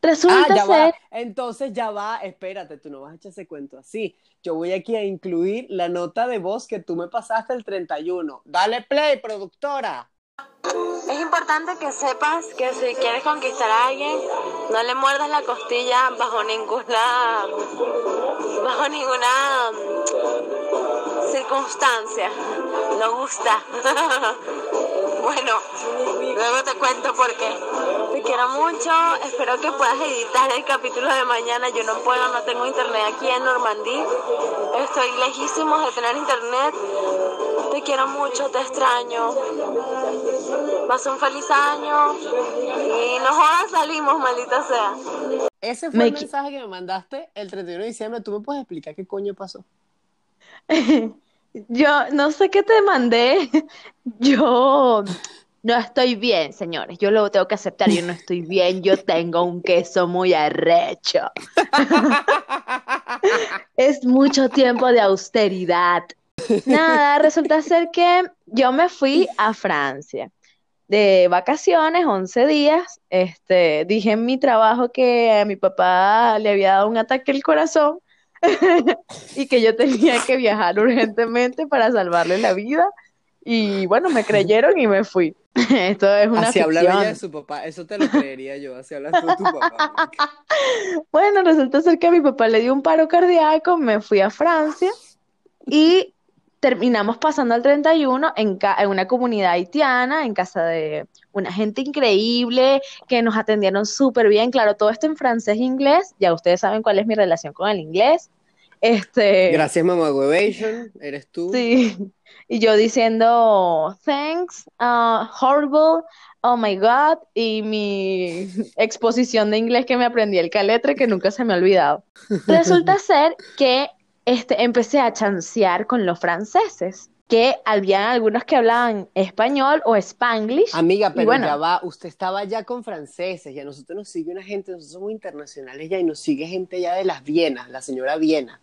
Resulta ah, ya ser... Va. Entonces ya va, espérate, tú no vas a echar ese cuento así. Yo voy aquí a incluir la nota de voz que tú me pasaste el 31. Dale play, productora. Es importante que sepas que si quieres conquistar a alguien, no le muerdas la costilla bajo ninguna bajo ninguna circunstancia. No gusta. [laughs] bueno, luego te cuento por qué. Te quiero mucho, espero que puedas editar el capítulo de mañana. Yo no puedo, no tengo internet aquí en Normandía. Estoy lejísimos de tener internet. Te quiero mucho, te extraño. Vas un feliz año y no jodas, salimos, maldita sea. Ese fue el mensaje que me mandaste el 31 de diciembre. ¿Tú me puedes explicar qué coño pasó? [laughs] Yo no sé qué te mandé. [laughs] Yo no estoy bien, señores. Yo lo tengo que aceptar. Yo no estoy bien. Yo tengo un queso muy arrecho. [laughs] es mucho tiempo de austeridad. Nada, resulta ser que yo me fui a Francia de vacaciones, 11 días. Este, dije en mi trabajo que a mi papá le había dado un ataque al corazón [laughs] y que yo tenía que viajar urgentemente para salvarle la vida. Y bueno, me creyeron y me fui. [laughs] Esto es una Así habla ella de su papá, eso te lo creería yo, así hablas tú de tu papá. [laughs] bueno, resulta ser que a mi papá le dio un paro cardíaco, me fui a Francia y terminamos pasando al 31 en, ca- en una comunidad haitiana, en casa de una gente increíble, que nos atendieron súper bien. Claro, todo esto en francés e inglés. Ya ustedes saben cuál es mi relación con el inglés. Este, Gracias, mamá Huevation. Eres tú. Sí, y yo diciendo thanks, uh, horrible, oh my God, y mi exposición de inglés que me aprendí el caletre que nunca se me ha olvidado. [laughs] Resulta ser que este, empecé a chancear con los franceses, que había algunos que hablaban español o spanglish, Amiga, pero bueno, ya va, usted estaba ya con franceses y a nosotros nos sigue una gente, nosotros somos internacionales ya y nos sigue gente ya de las Vienas, la señora Viena.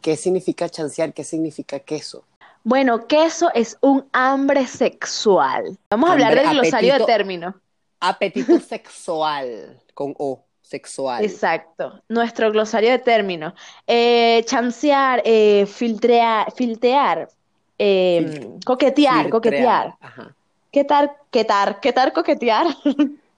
¿Qué significa chancear? ¿Qué significa queso? bueno, queso es un hambre sexual. Vamos a hablar del glosario de apetito. términos. Apetito sexual, con O, sexual. Exacto, nuestro glosario de términos. Eh, chancear, eh, filtrear, filtear, eh, Fil- coquetear, Filtrear. coquetear. Ajá. ¿Qué tal, qué tal, qué tal coquetear?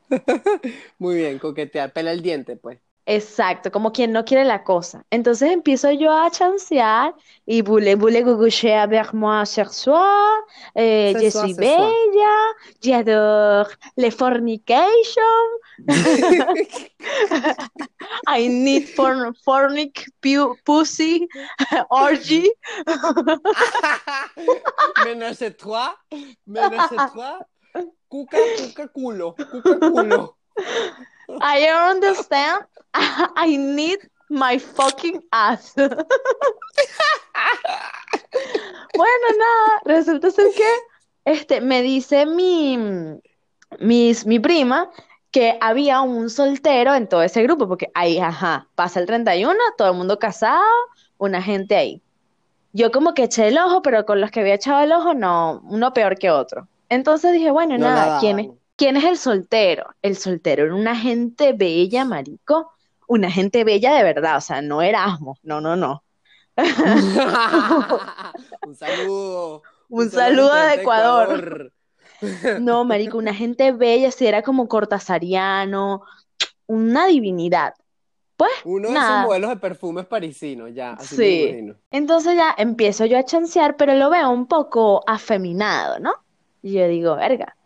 [laughs] Muy bien, coquetear, pela el diente, pues. Exacto, como quien no quiere la cosa. Entonces empiezo yo a chancear y voulez, voulez que coucher avec moi ce soir, eh, Ce je soir, suis ce soir. bella, j'adore les fornication, [laughs] I need for, fornic pu- pussy, [laughs] orgy. [laughs] Ménage trois, ménage trois, cuca, cuca, culo, cuca, culo. I understand. [laughs] I need my fucking ass. [laughs] Bueno, nada, resulta ser que este, me dice mi, mis- mi prima que había un soltero en todo ese grupo, porque ahí, ajá, pasa el 31, todo el mundo casado, una gente ahí. Yo como que eché el ojo, pero con los que había echado el ojo, no, uno peor que otro. Entonces dije, bueno, No la nada, ¿quién es. Quién es el soltero? El soltero era una gente bella, marico, una gente bella de verdad, o sea, no Erasmus, no, no, no. [laughs] Un saludo. Un saludo de Ecuador. No, [laughs] marico, una gente bella, si era como cortasariano, una divinidad. Pues Uno de esos nada. modelos de perfumes parisinos, ya, así me Sí. imagino. Entonces ya empiezo yo a chancear, pero lo veo un poco afeminado, ¿no? Y yo digo, verga.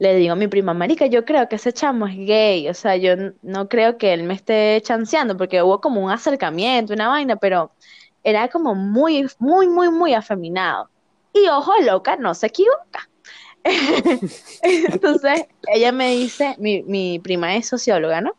Le digo a mi prima, marica, yo creo que ese chamo es gay, o sea, yo no creo que él me esté chanceando, porque hubo como un acercamiento, una vaina, pero era como muy, muy, muy, muy afeminado. Y ojo, loca, no se equivoca. [laughs] Entonces, ella me dice, mi, mi prima es socióloga, ¿no?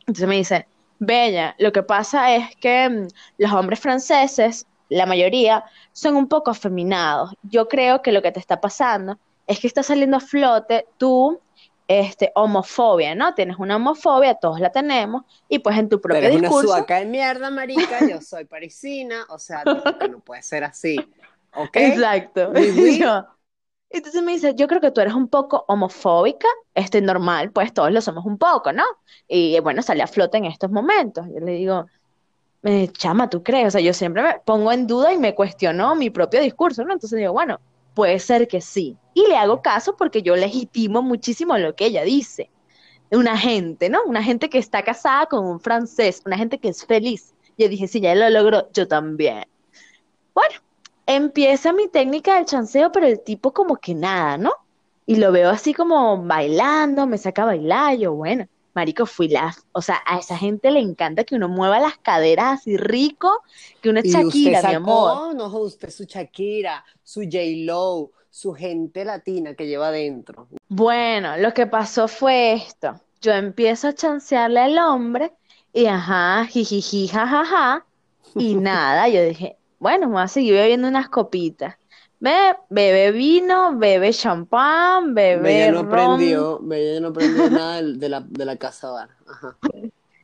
Entonces me dice, Bella, lo que pasa es que mm, los hombres franceses, la mayoría, son un poco afeminados. Yo creo que lo que te está pasando es que está saliendo a flote tu este, homofobia, ¿no? Tienes una homofobia, todos la tenemos, y pues en tu Pero propio es una discurso, suaca de mierda, marica. Yo soy parisina, o sea, no puede ser así. ¿Ok? Exacto. [laughs] Yo- entonces me dice, yo creo que tú eres un poco homofóbica, este normal, pues todos lo somos un poco, ¿no? Y bueno, sale a flote en estos momentos. Yo le digo, eh, chama, ¿tú crees? O sea, yo siempre me pongo en duda y me cuestiono mi propio discurso, ¿no? Entonces digo, bueno, puede ser que sí. Y le hago caso porque yo legitimo muchísimo lo que ella dice. Una gente, ¿no? Una gente que está casada con un francés, una gente que es feliz. Yo dije, si ya lo logró, yo también. Bueno, empieza mi técnica del chanceo, pero el tipo como que nada, ¿no? Y lo veo así como bailando, me saca a bailar, yo, bueno, marico, fui la, o sea, a esa gente le encanta que uno mueva las caderas así rico, que Y Shakira, usted mi amor. sacó, no, usted su Shakira, su J-Lo, su gente latina que lleva adentro. Bueno, lo que pasó fue esto. Yo empiezo a chancearle al hombre y ajá, jijiji, jajaja, y [laughs] nada, yo dije, bueno, me voy a seguir bebiendo unas copitas. Ve, bebe vino, bebe champán, bebe Bella no ron. aprendió, Bella no aprendió nada de la, de la casa bar. Ajá.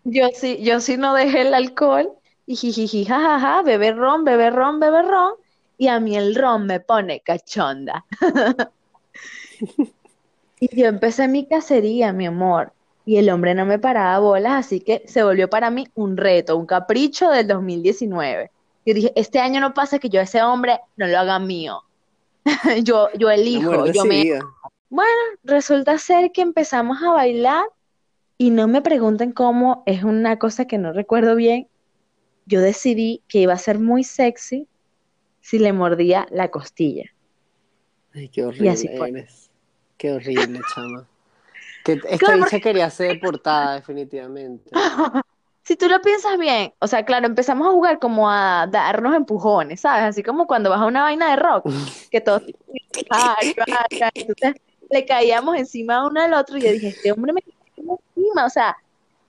Yo sí, yo sí no dejé el alcohol y jijiji, jajaja, bebe ron, bebe ron, bebe ron, y a mí el ron me pone cachonda. [laughs] Y yo empecé mi cacería, mi amor, y el hombre no me paraba bolas, así que se volvió para mí un reto, un capricho del 2019. Yo dije, este año no pasa que yo a ese hombre no lo haga mío. [laughs] Yo, yo elijo, yo me... Bueno, resulta ser que empezamos a bailar y no me pregunten cómo, es una cosa que no recuerdo bien. Yo decidí que iba a ser muy sexy si le mordía la costilla. Ay, qué horrible así fue. eres. Qué horrible, chama. [laughs] Que esta bicha quería ser deportada, definitivamente. [laughs] Si tú lo piensas bien, o sea, claro, empezamos a jugar como a darnos empujones, ¿sabes? Así como cuando vas a una vaina de rock, [laughs] que todos ay, entonces le caíamos encima uno al otro y yo dije, este hombre me cae encima, o sea,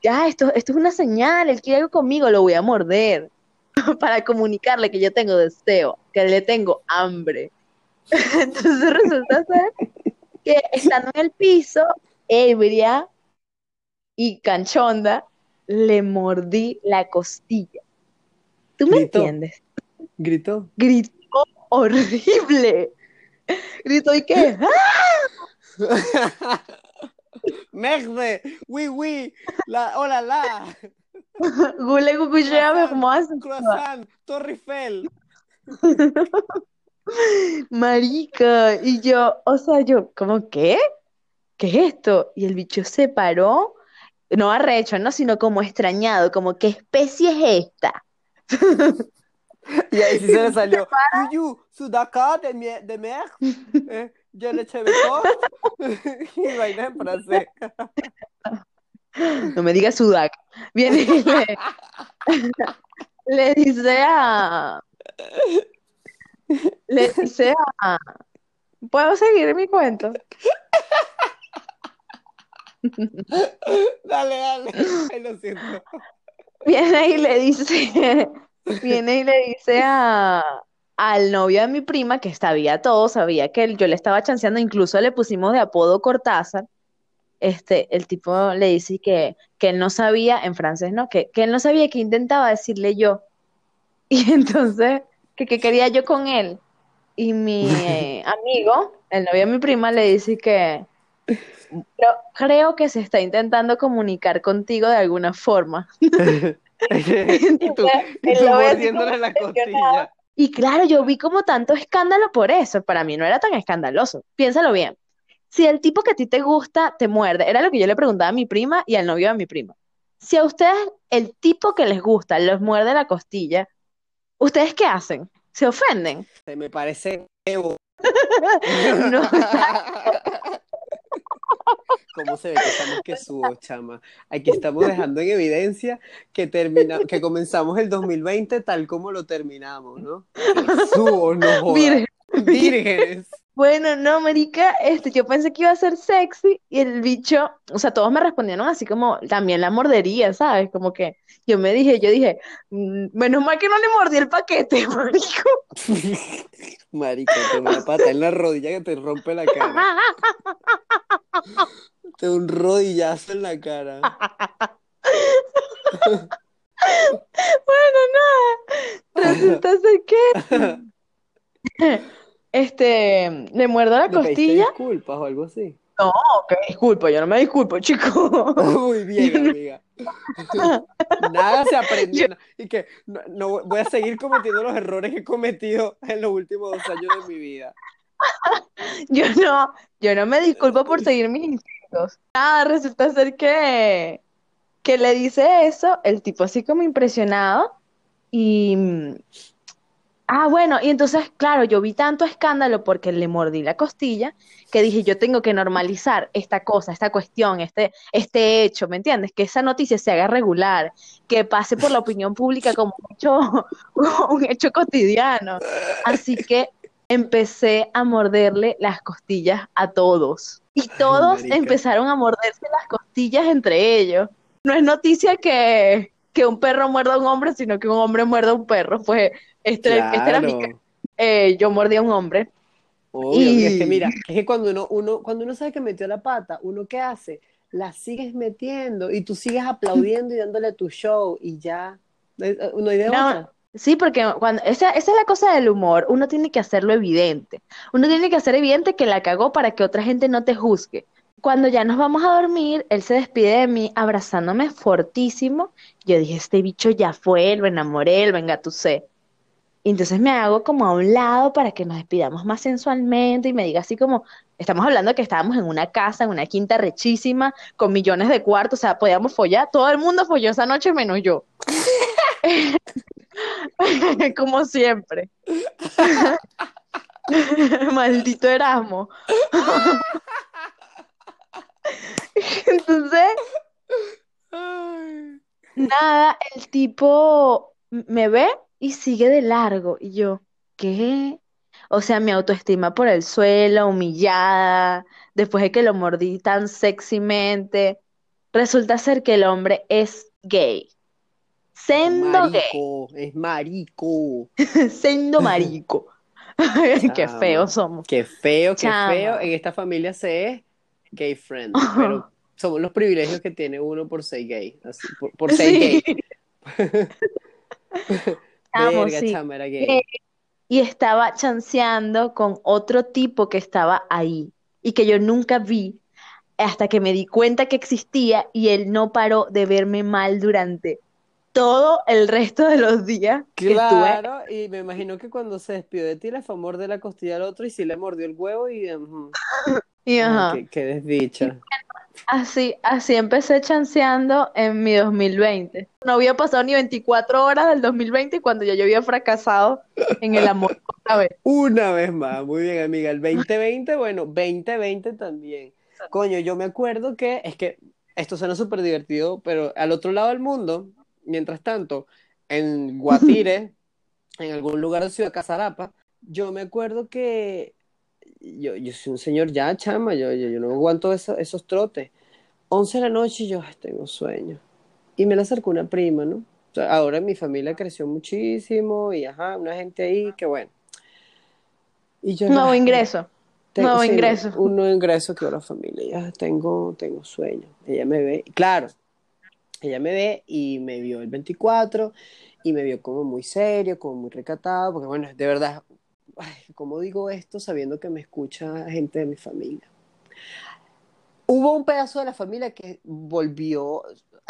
ya, esto, esto es una señal, él quiere algo conmigo, lo voy a morder [laughs] para comunicarle que yo tengo deseo, que le tengo hambre. [laughs] Entonces resulta ser que estando en el piso, ebria y canchonda, le mordí la costilla. ¿Tú me Gritó. entiendes? Gritó. Gritó horrible. Gritó y qué, [laughs] ¡Ah! Merde, oui, oui, la, hola, la, Gule me como hace. croissant, Torre Eiffel. [laughs] Marica, y yo, o sea, yo, ¿cómo qué? ¿Qué es esto? Y el bicho se paró, no arrecho, no, sino como extrañado, como ¿qué especie es esta? [laughs] Y ahí sí se le [laughs] salió. Yuyu, sudaca de, mer, eh, je le cheve [laughs] Y vaina en francés. No me digas Sudac. Viene y le, le dice a. Le dice a. ¿Puedo seguir mi cuento? [laughs] Dale, dale. Ay, lo siento. Viene y le dice. [laughs] Viene y le dice a. Al novio de mi prima, que sabía todo, sabía que él- yo le estaba chanceando, incluso le pusimos de apodo Cortázar. Este, el tipo le dice que, que él no sabía, en francés, ¿no? Que, que él no sabía que intentaba decirle yo. [laughs] Y entonces, que, que quería yo con él. Y mi eh, amigo, el novio de mi prima, le dice que "Creo- creo que se está intentando comunicar contigo de alguna forma. [laughs] y tú, y él tú lo ve así mordiéndole como la impresionado. costilla. Y claro, yo vi como tanto escándalo por eso. Para mí no era tan escandaloso. Piénsalo bien. Si el tipo que a ti te gusta te muerde, era lo que yo le preguntaba a mi prima y al novio de mi prima. Si a ustedes el tipo que les gusta los muerde la costilla, ¿ustedes qué hacen? ¿Se ofenden? Se me parece Evo. [laughs] No. [laughs] ¿Cómo se ve que estamos que subo, chama? Aquí estamos dejando en evidencia que termina, que comenzamos el 2020 tal como lo terminamos, ¿no? Subo, no jodas. [laughs] Vírgenes. Bueno, no, marica, este, yo pensé que iba a ser sexy y el bicho, o sea, todos me respondieron así como también la mordería, ¿sabes? Como que yo me dije, yo dije, "Mm, menos mal que no le mordí el paquete, [laughs] marico. Marica, te una pata en la rodilla que te rompe la cara. Te un rodillazo en la cara. [laughs] Bueno, nada, resulta ser que, este, le muerdo la ¿Le pediste costilla. disculpas o algo así? No, que disculpa, yo no me disculpo, [laughs] chico. [laughs] Muy bien, amiga. [laughs] Nada se aprendió. Y que no, no voy a seguir cometiendo los errores que he cometido en los últimos dos años de mi vida. Yo no, yo no me disculpo por seguir mis instintos. Nada, resulta ser que, que le dice eso, el tipo así como impresionado, y ah, bueno, y entonces, claro, yo vi tanto escándalo porque le mordí la costilla, que dije, yo tengo que normalizar esta cosa, esta cuestión, este, este hecho, ¿me entiendes? Que esa noticia se haga regular, que pase por la opinión pública como un hecho, [laughs] un hecho cotidiano. Así que empecé a morderle las costillas a todos. Y todos empezaron a morderse las costillas entre ellos. No es noticia que, que un perro muerda a un hombre, sino que un hombre muerda a un perro. Pues este, este era mi Claro. eh, yo mordí a un hombre. Obvio, Y- es que mira, es que cuando uno, uno, cuando uno sabe que metió la pata, uno qué hace, la sigues metiendo y tú sigues aplaudiendo y dándole tu show y ya. Eh, eh, No hay de No, otra. Sí, porque cuando esa, esa es la cosa del humor, uno tiene que hacerlo evidente. Uno tiene que hacer evidente que la cagó para que otra gente no te juzgue. Cuando ya nos vamos a dormir, él se despide de mí abrazándome fortísimo. Yo dije, este bicho ya fue, lo enamoré, él, venga, tú sé. Y entonces me hago como a un lado para que nos despidamos más sensualmente y me diga así como, estamos hablando que estábamos en una casa, en una quinta rechísima, con millones de cuartos, o sea, podíamos follar, todo el mundo folló esa noche menos yo. [laughs] como siempre. [laughs] Maldito Erasmo. [laughs] Entonces, nada, el tipo me ve y sigue de largo. Y yo, ¿qué? O sea, mi autoestima por el suelo, humillada, después de que lo mordí tan sexymente. Resulta ser que el hombre es gay. Sendo gay, Marico, es marico. [laughs] sendo marico. [laughs] Qué feos somos. Qué feo, qué Chama. feo. En esta familia se es gay friend, [laughs] pero somos los privilegios que tiene uno por ser gay, así, por, por ser Sí. gay. Chamo, Verga, sí. chama, era gay. Eh, Y estaba chanceando con otro tipo que estaba ahí y que yo nunca vi hasta que me di cuenta que existía y él no paró de verme mal durante todo el resto de los días que estuve. Claro, y me imagino que cuando se despidió de ti le fue a morder la costilla al otro y sí le mordió el huevo y [laughs] ajá, qué, qué desdicha. Así, así empecé chanceando en mi 2020. No había pasado ni 24 horas del 2020 cuando ya yo había fracasado en el amor [laughs] otra vez. Una vez más, muy bien, amiga. El 2020, bueno, 2020 también. Coño, yo me acuerdo que, es que esto suena súper divertido, pero al otro lado del mundo, mientras tanto, en Guatire, [laughs] en algún lugar de Ciudad Casarapa, yo me acuerdo que yo, yo soy un señor ya, chama, yo, yo, yo no aguanto eso- esos trotes. 11 de la noche y yo, "Ay, tengo sueño. Y me la acercó una prima, ¿no? O sea, ahora mi familia creció muchísimo y ajá, una gente ahí que bueno. Y yo, Nuevo "Ay, ingreso. tengo- Nuevo sí, ingreso. Un nuevo ingreso que ahora familia. Ya tengo, tengo sueño. Ella me ve, claro, ella me ve y me vio el 24 y me vio como muy serio, como muy recatado, porque bueno, de verdad, ay, ¿cómo digo esto sabiendo que me escucha gente de mi familia? Hubo un pedazo de la familia que volvió,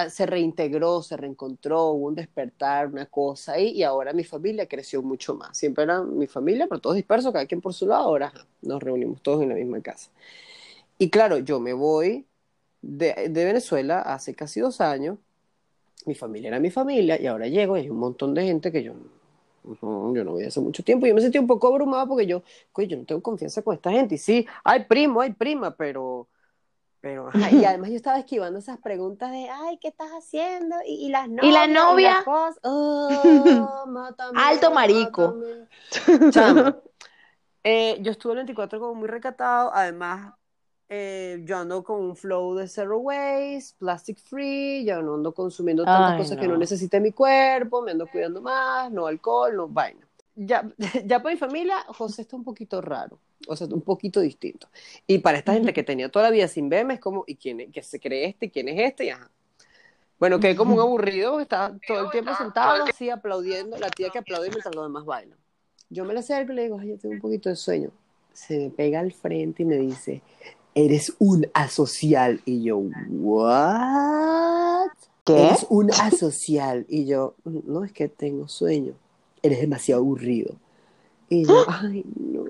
se reintegró, se reencontró, hubo un despertar, una cosa ahí, y ahora mi familia creció mucho más. Siempre era mi familia, pero todos dispersos, cada quien por su lado, ahora nos reunimos todos en la misma casa. Y claro, yo me voy de, de Venezuela hace casi dos años, mi familia era mi familia, y ahora llego y hay un montón de gente que yo, yo no voy hace mucho tiempo, y yo me sentí un poco abrumada porque yo, coño, yo no tengo confianza con esta gente, y sí, hay primo, hay prima, pero... Pero, [laughs] ajá, y además yo estaba esquivando esas preguntas de, ay, ¿qué estás haciendo? Y, y las novias, ¿Y la novia? las. [laughs] Oh, mátame, Alto marico. mátame. Chamo, eh, yo estuve el 24 como muy recatado, además eh, yo ando con un flow de zero waste, plastic free, ya no ando consumiendo tantas Ay, cosas que no no. necesite mi cuerpo, me ando cuidando más, no alcohol, no vaina. Ya, [laughs] ya para mi familia, José está un poquito raro, o sea, un poquito distinto. Y para esta gente que tenía toda la vida sin verme, es como, ¿y quién es? ¿Qué se cree este? ¿Quién es este? Y ajá. Bueno, quedé como un aburrido, estaba todo el tiempo sentado así aplaudiendo, la tía que aplaude mientras los demás bailan. Yo me le acerco y le digo, ay, yo tengo un poquito de sueño. Se me pega al frente y me dice, eres un asocial. Y yo, ¿what? ¿Qué? Eres un asocial. Y yo, no, es que tengo sueño. Eres demasiado aburrido. Y yo, [gasps] ay, no.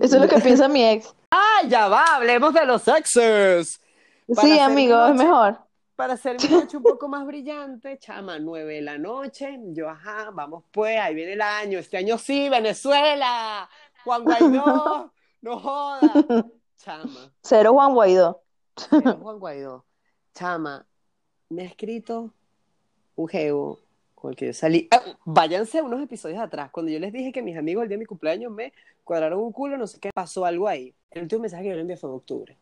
Eso es lo que piensa mi ex. [laughs] ¡Ah, ya va! Hablemos de los exes. Para Sí, amigo, mi es mejor. Para hacer mi noche un poco más brillante, chama, nueve de la noche. Yo, ajá, vamos pues, ahí viene el año. Este año sí, Venezuela. Juan Guaidó, [laughs] no joda. Chama, Cero Juan Guaidó. pero [laughs] Juan Guaidó. Chama, me ha escrito un geo con el que yo salí. Ah, váyanse unos episodios atrás. Cuando yo les dije que mis amigos el día de mi cumpleaños me cuadraron un culo, no sé qué, pasó algo ahí. El último mensaje que yo le envié fue en octubre.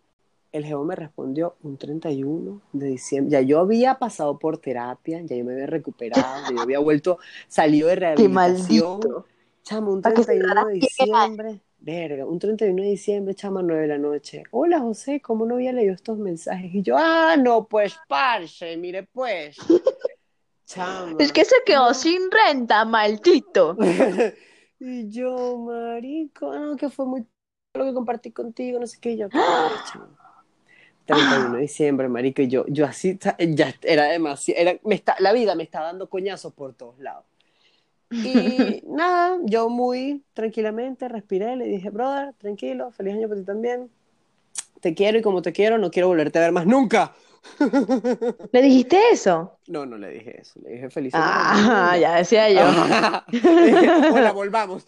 El geo me respondió un 31 de diciembre. Ya yo había pasado por terapia, ya yo me había recuperado, ya yo había vuelto, salido de [laughs] Qué rehabilitación. maldito. Chama, un Para que 31 de diciembre. Verga, un 31 de diciembre, chama, 9 de la noche. Hola, José, ¿cómo no había leído estos mensajes? Y yo, ah, no, pues, parce, mire, pues. [laughs] Chama. Es que se quedó sin renta, maldito. [laughs] y yo, marico, no, que fue muy lo que compartí contigo, no sé qué. Y yo, chama. [gasps] 31 de diciembre, marico, y yo, yo así, ya era demasiado, era, me está, la vida me está dando coñazos por todos lados. Y [laughs] nada, yo muy tranquilamente respiré, le dije, brother, tranquilo, feliz año para ti también. Te quiero y como te quiero, no quiero volverte a ver más nunca. [laughs] ¿Le dijiste eso? No, no le dije eso, le dije feliz año Ah, nuevo. ya decía yo. [laughs] Le dije, Hola, volvamos.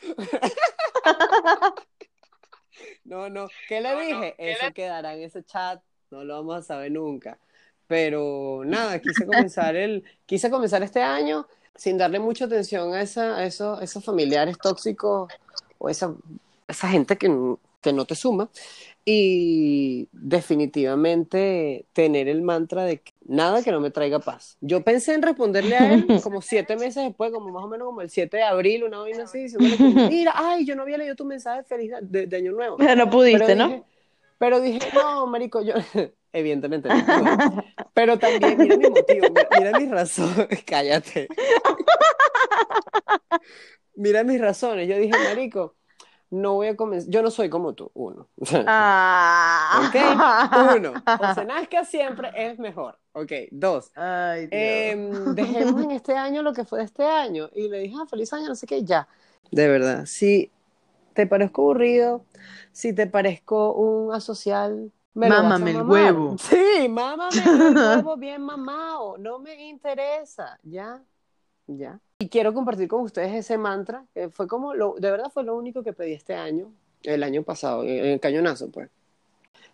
No, no. ¿Qué le dije? Eso quedará en ese chat, no lo vamos a saber nunca. Pero nada, quise comenzar el, quise comenzar este año sin darle mucha atención a esa, a esos, esos familiares tóxicos o esa, esa gente que, que no te suma. Y definitivamente tener el mantra de que nada que no me traiga paz. Yo pensé en responderle a él [laughs] como siete meses después, como más o menos como el 7 de abril, una vaina así, diciéndole como, [laughs] mira, ay, yo no había leído tu mensaje feliz de, de Año Nuevo. No pudiste, Pero ¿no? pero dije, no, marico, yo, [laughs] evidentemente no. Pero también, mira mi motivo, mira, mira mis razones, [laughs] cállate. Mira mis razones, yo dije, marico, no voy a comenzar, yo no soy como tú, uno. [laughs] Ah. Ok, uno, José Nazca siempre es mejor. Ok, dos, Ay, Dios. Em, dejemos en este año lo que fue de este año. Y le dije, ah, feliz año, no sé qué, ya. De verdad, si te parezco aburrido, si te parezco un asocial, me Mámame el huevo. [laughs] Sí, mámame el huevo [laughs] bien mamado. No me interesa, ya, ya. Y quiero compartir con ustedes ese mantra, que fue como, lo, de verdad fue lo único que pedí este año, el año pasado, en el cañonazo, pues.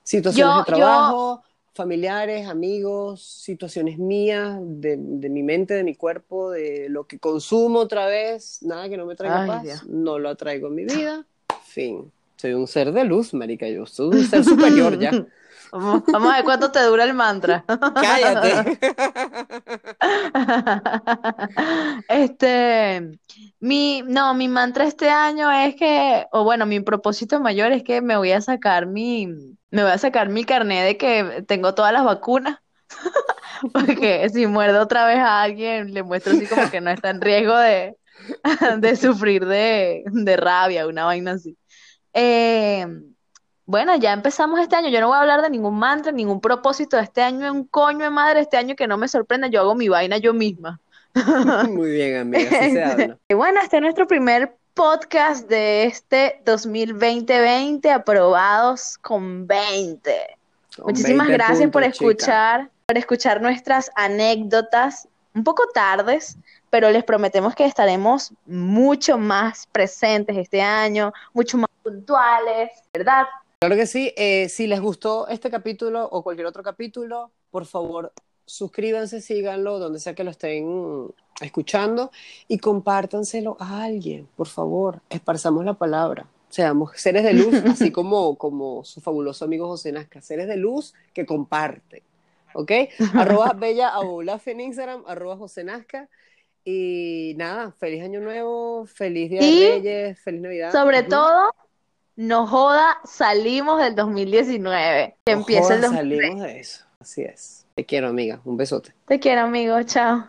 Situaciones Yo- de trabajo, familiares, amigos, situaciones mías, de, de mi mente, de mi cuerpo, de lo que consumo otra vez, nada que no me traiga Ay, paz, Dios. no lo atraigo en mi vida, fin. Soy un ser de luz, marica, yo soy un ser superior ya. [laughs] Vamos, vamos a ver cuánto te dura el mantra. [laughs] Cállate. [laughs] Este, mi, no, mi mantra este año es que, o bueno, mi propósito mayor es que me voy a sacar mi, me voy a sacar mi carnet de que tengo todas las vacunas. Porque si muerdo otra vez a alguien, le muestro así como que no está en riesgo de, de sufrir de, de rabia, una vaina así. Eh, bueno, ya empezamos este año. Yo no voy a hablar de ningún mantra, ningún propósito de este año, un coño de madre, este año que no me sorprenda, yo hago mi vaina yo misma. [laughs] Muy bien, amiga, así se habla. [laughs] Y bueno, este es nuestro primer podcast de este 2020, aprobados con 20. Con Muchísimas 20 gracias por chica. escuchar, por escuchar nuestras anécdotas, un poco tardes, pero les prometemos que estaremos mucho más presentes este año, mucho más puntuales, ¿verdad? Claro que sí. Eh, si les gustó este capítulo o cualquier otro capítulo, por favor, suscríbanse, síganlo, donde sea que lo estén escuchando y compártanselo a alguien, por favor. Esparzamos la palabra. Seamos seres de luz, [laughs] así como, como su fabuloso amigo José Nazca, seres de luz que comparten. ¿Ok? [laughs] Arroba Bella Abulafia en Instagram, arroba José Nazca. Y nada, feliz año nuevo, feliz Día Y, de Reyes, feliz Navidad. Sobre todo, no joda, salimos del 2019, que No empieza el jodas, 2020. salimos de eso. Así es. Te quiero, amiga. Un besote. Te quiero, amigo, chao.